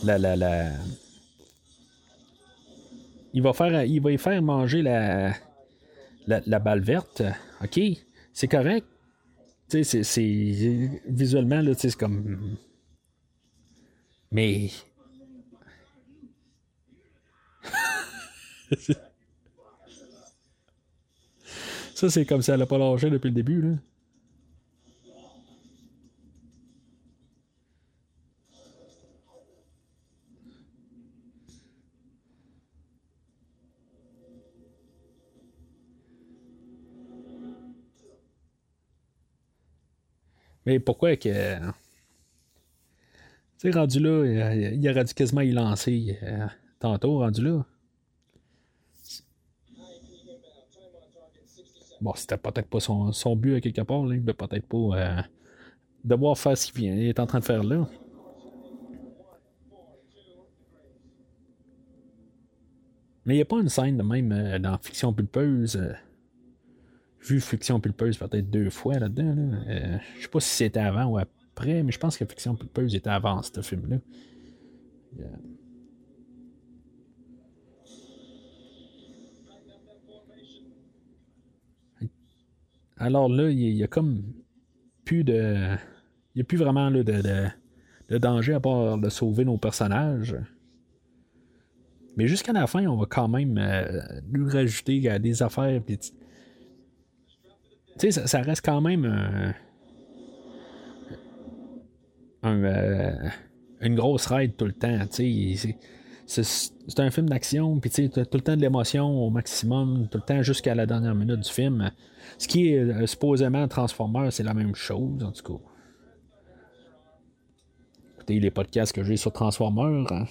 la, la, la, Il va faire y faire manger la, balle verte. OK, c'est correct. Tu sais, c'est, visuellement, là, c'est comme. Mais. ça, c'est comme ça, elle n'a pas lâché depuis le début. Là. Mais pourquoi que. Tu sais, rendu là, il aurait dû quasiment y lancer euh, tantôt, rendu là. Bon, c'était peut-être pas son, but à quelque part, là. il peut-être pas euh, devoir faire ce qu'il est en train de faire là. Mais il n'y a pas une scène de même euh, dans Fiction Pulpeuse vu Fiction Pulpeuse peut-être deux fois là-dedans. Là. Euh, je sais pas si c'était avant ou après, mais je pense que Fiction Pulpeuse était avant ce film-là. Alors là, il y, a comme plus de. Il n'y a plus vraiment de, de, danger à part de sauver nos personnages. Mais jusqu'à la fin, on va quand même euh, lui rajouter des affaires. Tu sais, ça, reste quand même un, une grosse ride tout le temps. C'est un film d'action, puis tu as tout le temps de l'émotion au maximum, tout le temps jusqu'à la dernière minute du film. Ce qui est euh, supposément Transformers, c'est la même chose, en tout cas. Écoutez les podcasts que j'ai sur Transformers. Hein.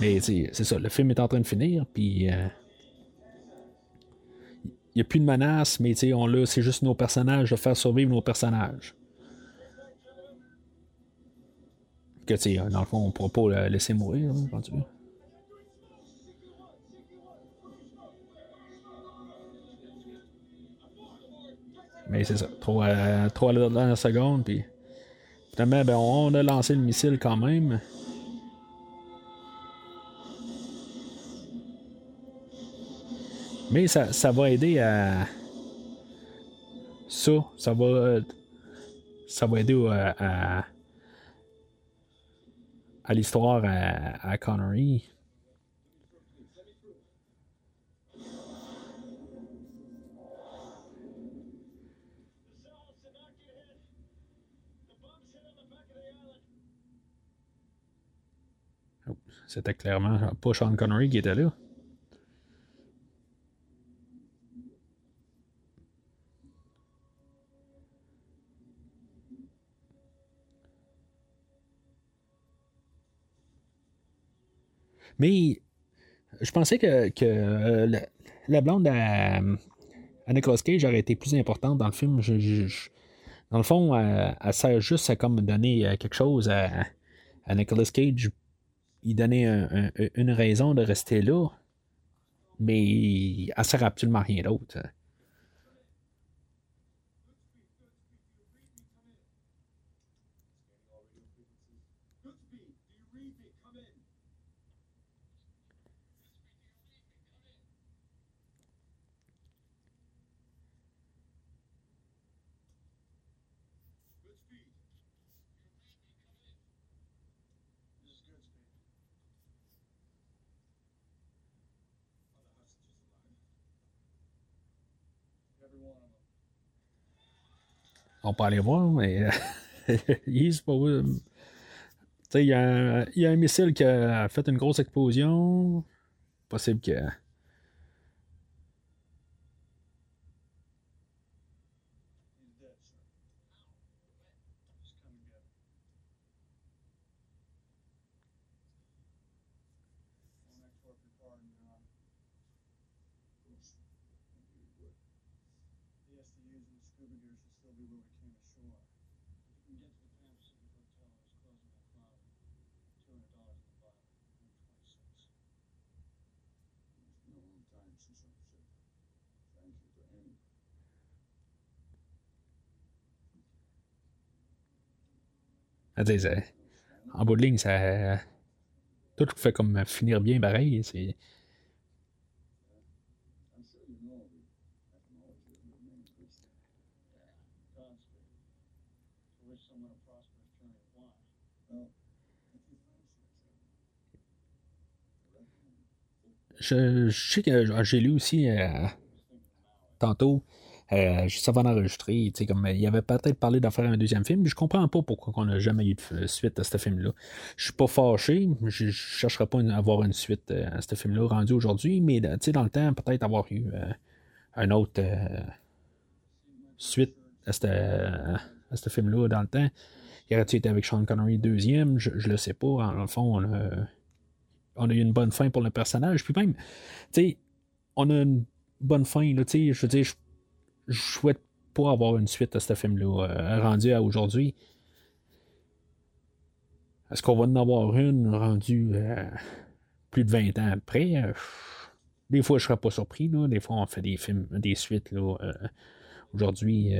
Mais c'est ça, le film est en train de finir, puis. euh, n'y a plus de menace, mais on c'est juste nos personnages, de faire survivre nos personnages. que, dans le fond, on ne pourra pas la laisser mourir, quand tu veux. Mais c'est ça. Trop, euh, à la seconde, puis finalement, ben, on a lancé le missile quand même. Mais ça, ça va aider à. Ça, ça va. Ça va aider à à l'histoire à, Connery. Oh, c'était clairement pas Sean Connery qui était là. Mais je pensais que, euh, la, blonde à, Nicolas Cage aurait été plus importante dans le film. dans le fond, elle, sert juste à comme donner euh, quelque chose à, Nicolas Cage. Il donnait une raison de rester là, mais elle sert absolument rien d'autre. On peut aller voir, mais il pas. il y, a, y a un missile qui a fait une grosse explosion. Possible que. En bout de ligne, ça. Tout fait comme finir bien pareil. Je, sais que j'ai lu aussi euh, tantôt euh, ça va enregistrer. Comme, il avait peut-être parlé d'en faire un deuxième film, mais je comprends pas pourquoi on n'a jamais eu de suite à ce film-là. Je suis pas fâché, je ne chercherai pas à avoir une suite euh, à ce film-là rendu aujourd'hui, mais dans le temps, peut-être avoir eu euh, un autre suite à ce film-là dans le temps. Il aurait-il été avec Sean Connery deuxième, je, ne le sais pas. En, le fond, on a, eu une bonne fin pour le personnage. Puis même, tu sais, on a une bonne fin, là, je veux dire, je souhaite pas avoir une suite à ce film-là, euh, rendu à aujourd'hui. Est-ce qu'on va en avoir une rendue euh, plus de 20 ans après? Euh, des fois, je serais pas surpris. Des fois, on fait des films, des suites. aujourd'hui,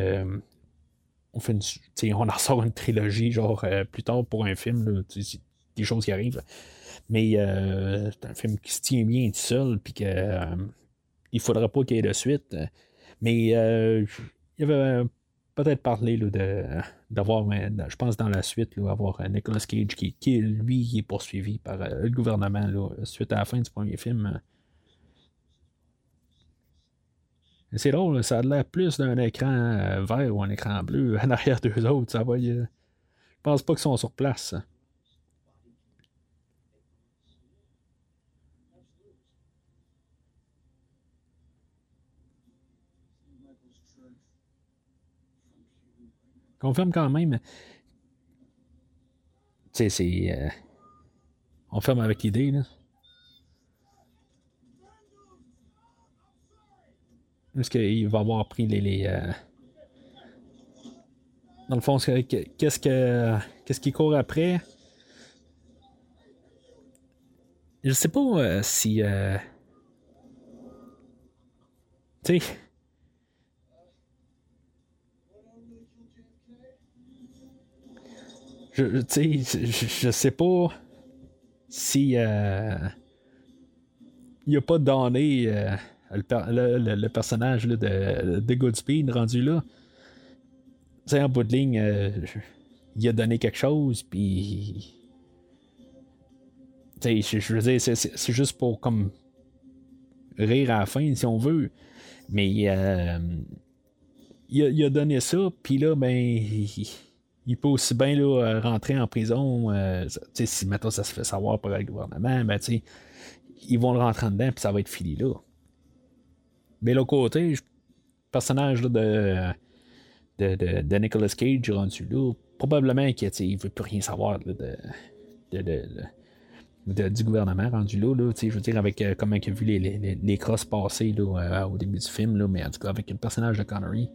on fait une, on en sort une trilogie, genre plus tard pour un film. des choses qui arrivent. Mais c'est un film qui se tient bien tout seul, puis que il faudra pas qu'il y ait de suite Mais il y avait peut-être parlé de, d'avoir, je pense, dans la suite, là, avoir Nicolas Cage qui, qui, lui, est poursuivi par le gouvernement là, suite à la fin du premier film. C'est drôle, ça a l'air plus d'un écran vert ou un écran bleu en arrière d'eux autres. Ça va, je pense pas qu'ils sont sur place. Confirme quand même. Tu sais, c'est. Euh, on ferme avec l'idée, là. Est-ce qu'il va avoir pris les. euh, Dans le fond, qu'est-ce que. Qu'est-ce qui court après? Je sais pas euh, si. Tu sais je, je, sais pas si euh, a pas donné euh, le, personnage de, de Goodspeed rendu là. en bout de ligne, euh, il a donné quelque chose, puis. Je, je veux dire, c'est juste pour comme rire à la fin, si on veut. Mais il a, il, a, donné ça, puis là, ben peut aussi bien là, euh, rentrer en prison. Euh, si maintenant ça se fait savoir par le gouvernement, ben, ils vont le rentrer en dedans puis ça va être fini là. Mais l'autre côté, le personnage de, de, de, Nicolas Cage rendu là, probablement qu'il ne veut plus rien savoir de, du gouvernement rendu là, je veux dire, avec euh, comment il a vu les, les, les crosses passer là, au début du film, mais en tout cas avec le personnage de Connery.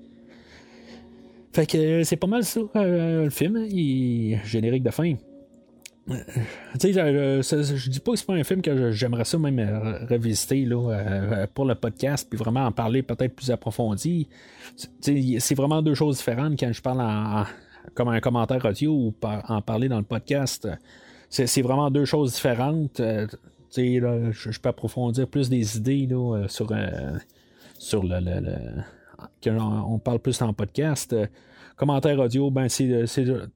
Fait que euh, c'est pas mal ça, euh, le film. Hein. Il... Générique de fin. Euh, tu sais, je, dis pas que c'est pas un film que j'aimerais ça même revisiter là, pour le podcast, puis vraiment en parler peut-être plus approfondi. C'est vraiment deux choses différentes quand je parle comme un commentaire audio ou en parler dans le podcast. C'est vraiment deux choses différentes. Là, je, je, peux approfondir plus des idées là, sur, sur le, le qu'on parle plus en podcast. Euh, commentaire audio, ben c'est,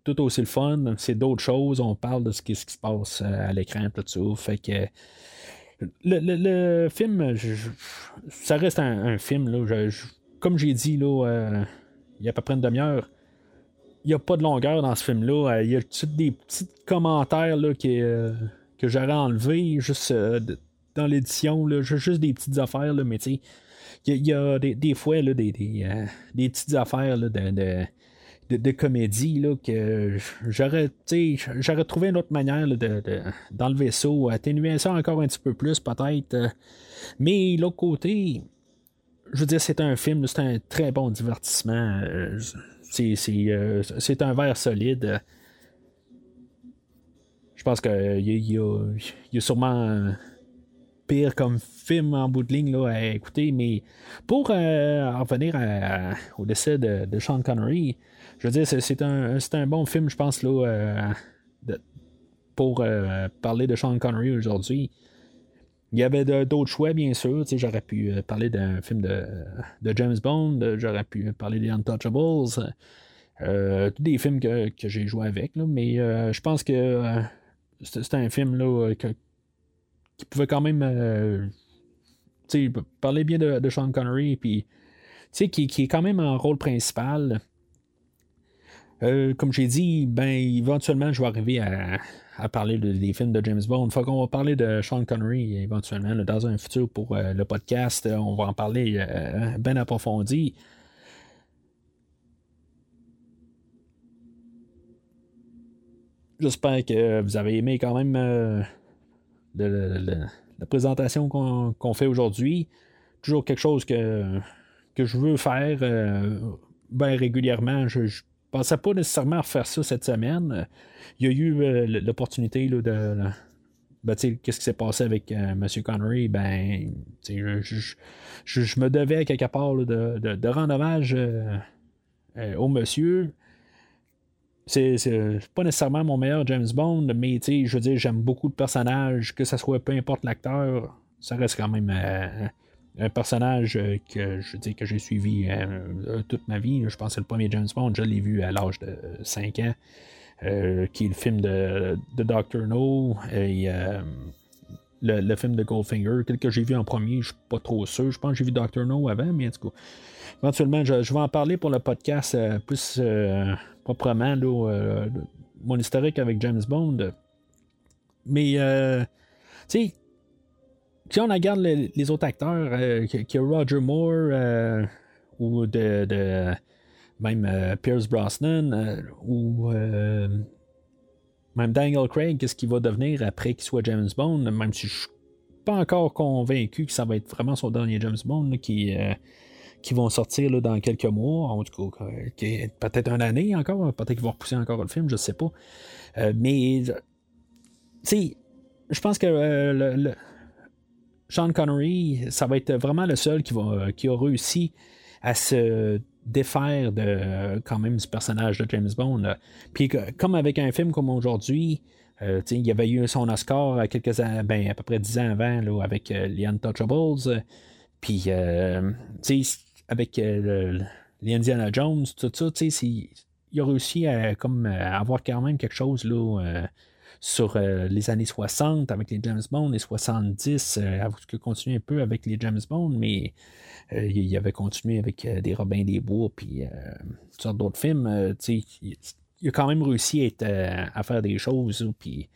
tout aussi le fun. C'est d'autres choses. On parle de ce qui, se passe euh, à l'écran, tout ça. Fait que le, film, ça reste un, film. Là, comme j'ai dit, là, euh, il y a à peu près une demi-heure. Il n'y a pas de longueur dans ce film-là. Il y a des petits commentaires là, que j'aurais enlevés juste dans l'édition. Juste des petites affaires, là, mais tu sais il y, a des, fois là, des, euh, des, petites affaires de, de, comédie là, que j'aurais, j'aurais trouvé une autre manière de, d'enlever ça, atténuer ça encore un petit peu plus peut-être. Euh. mais l'autre côté, je veux dire, c'est un film, c'est un très bon divertissement. Euh, c'est, c'est, un verre solide. Je pense qu'il y, y, a sûrement pire comme film en bout de ligne là, à écouter, mais pour euh, en revenir au décès de, Sean Connery, je veux dire, c'est un, un, bon film, je pense, là, euh, pour euh, parler de Sean Connery aujourd'hui. Il y avait d'autres choix, bien sûr. J'aurais pu parler d'un film de, James Bond, j'aurais pu parler des Untouchables. tous des films que, j'ai joué avec, mais je pense que c'est un film là, que, qui pouvait quand même euh, parler bien de, Sean Connery, puis qui, qui est quand même en rôle principal. Euh, comme j'ai dit, ben éventuellement je vais arriver à, parler des films de James Bond. Faut qu'on va parler de Sean Connery éventuellement dans un futur pour euh, le podcast. On va en parler bien approfondi. J'espère que vous avez aimé quand même la présentation qu'on fait aujourd'hui. Toujours quelque chose que, que je veux faire euh, bien régulièrement. Je ne pensais pas nécessairement faire ça cette semaine. Il y a eu euh, l'opportunité de. Ben, qu'est-ce qui s'est passé avec euh, M. Connery? Ben, je, je, me devais quelque part de, de, rendre hommage au monsieur c'est pas nécessairement mon meilleur James Bond, mais je veux dire, j'aime beaucoup le personnage, que ce soit peu importe l'acteur, ça reste quand même euh, un personnage que je dis que j'ai suivi toute ma vie. Je pense que le premier James Bond, je l'ai vu à l'âge de 5 ans. qui est le film de, de Dr. No et le, film de Goldfinger, tel que j'ai vu en premier, je suis pas trop sûr. Je pense que j'ai vu Dr. No avant, mais en tout cas, éventuellement, je, vais en parler pour le podcast euh, plus euh, proprement, euh, mon historique avec James Bond. Mais, tu sais, si on regarde les, autres acteurs, qui a Roger Moore ou de, même Pierce Brosnan ou même Daniel Craig, qu'est-ce qu'il va devenir après qu'il soit James Bond, même si je suis pas encore convaincu que ça va être vraiment son dernier James Bond qui, euh, qui vont sortir là, dans quelques mois, en tout cas, peut-être une année encore, peut-être qu'ils vont repousser encore le film, je sais pas. Euh, mais, tu sais, je pense que euh, le, Sean Connery, ça va être vraiment le seul qui, va, qui a réussi à se défaire de quand même personnage de James Bond. Puis comme avec un film comme aujourd'hui, euh, il y avait eu son Oscar à quelques ben, à peu près dix ans avant là, avec euh, The Untouchables. Puis avec les Indiana Jones, tout ça, il a réussi à comme avoir quand même quelque chose là, sur les années 60 avec les James Bond, les 70, à continuer un peu avec les James Bond, mais euh, il avait continué avec euh, des Robins des Bois, puis euh, toutes sortes d'autres films. il, a quand même réussi à, faire des choses, puis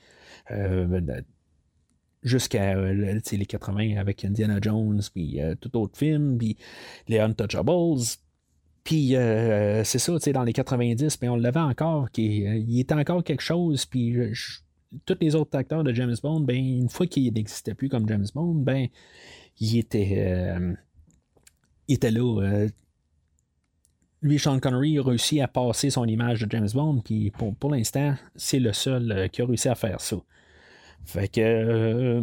jusqu'à les 80 avec Indiana Jones, puis tout autre film, puis les Untouchables. Puis c'est ça, dans les 90, mais on l'avait encore, il était encore quelque chose, puis tous les autres acteurs de James Bond, ben, une fois qu'il n'existait plus comme James Bond, ben, il était il était là. Euh, lui, Sean Connery a réussi à passer son image de James Bond, puis pour, pour l'instant, c'est le seul euh, qui a réussi à faire ça. Fait que. Euh,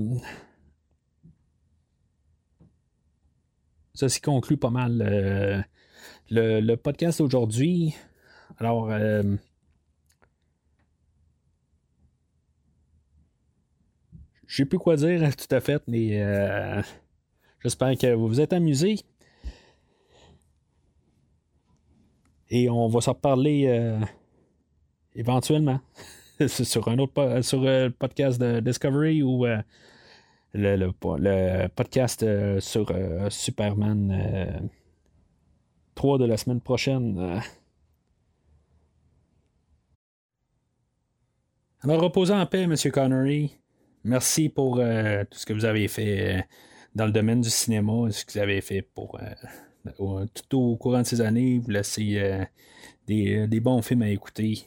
ça s'y conclut pas mal le, podcast d'aujourd'hui. Alors. J'ai plus quoi dire tout à fait, mais j'espère que vous vous êtes amusés. Et on va s'en reparler euh, éventuellement sur un autre sur euh, le podcast de Discovery ou euh, le, podcast sur Superman 3 de la semaine prochaine. Alors, reposez en paix, M. Connery. Merci pour tout ce que vous avez fait dans le domaine du cinéma, ce que vous avez fait pour tout au courant de ces années, vous laissez euh, des, des bons films à écouter.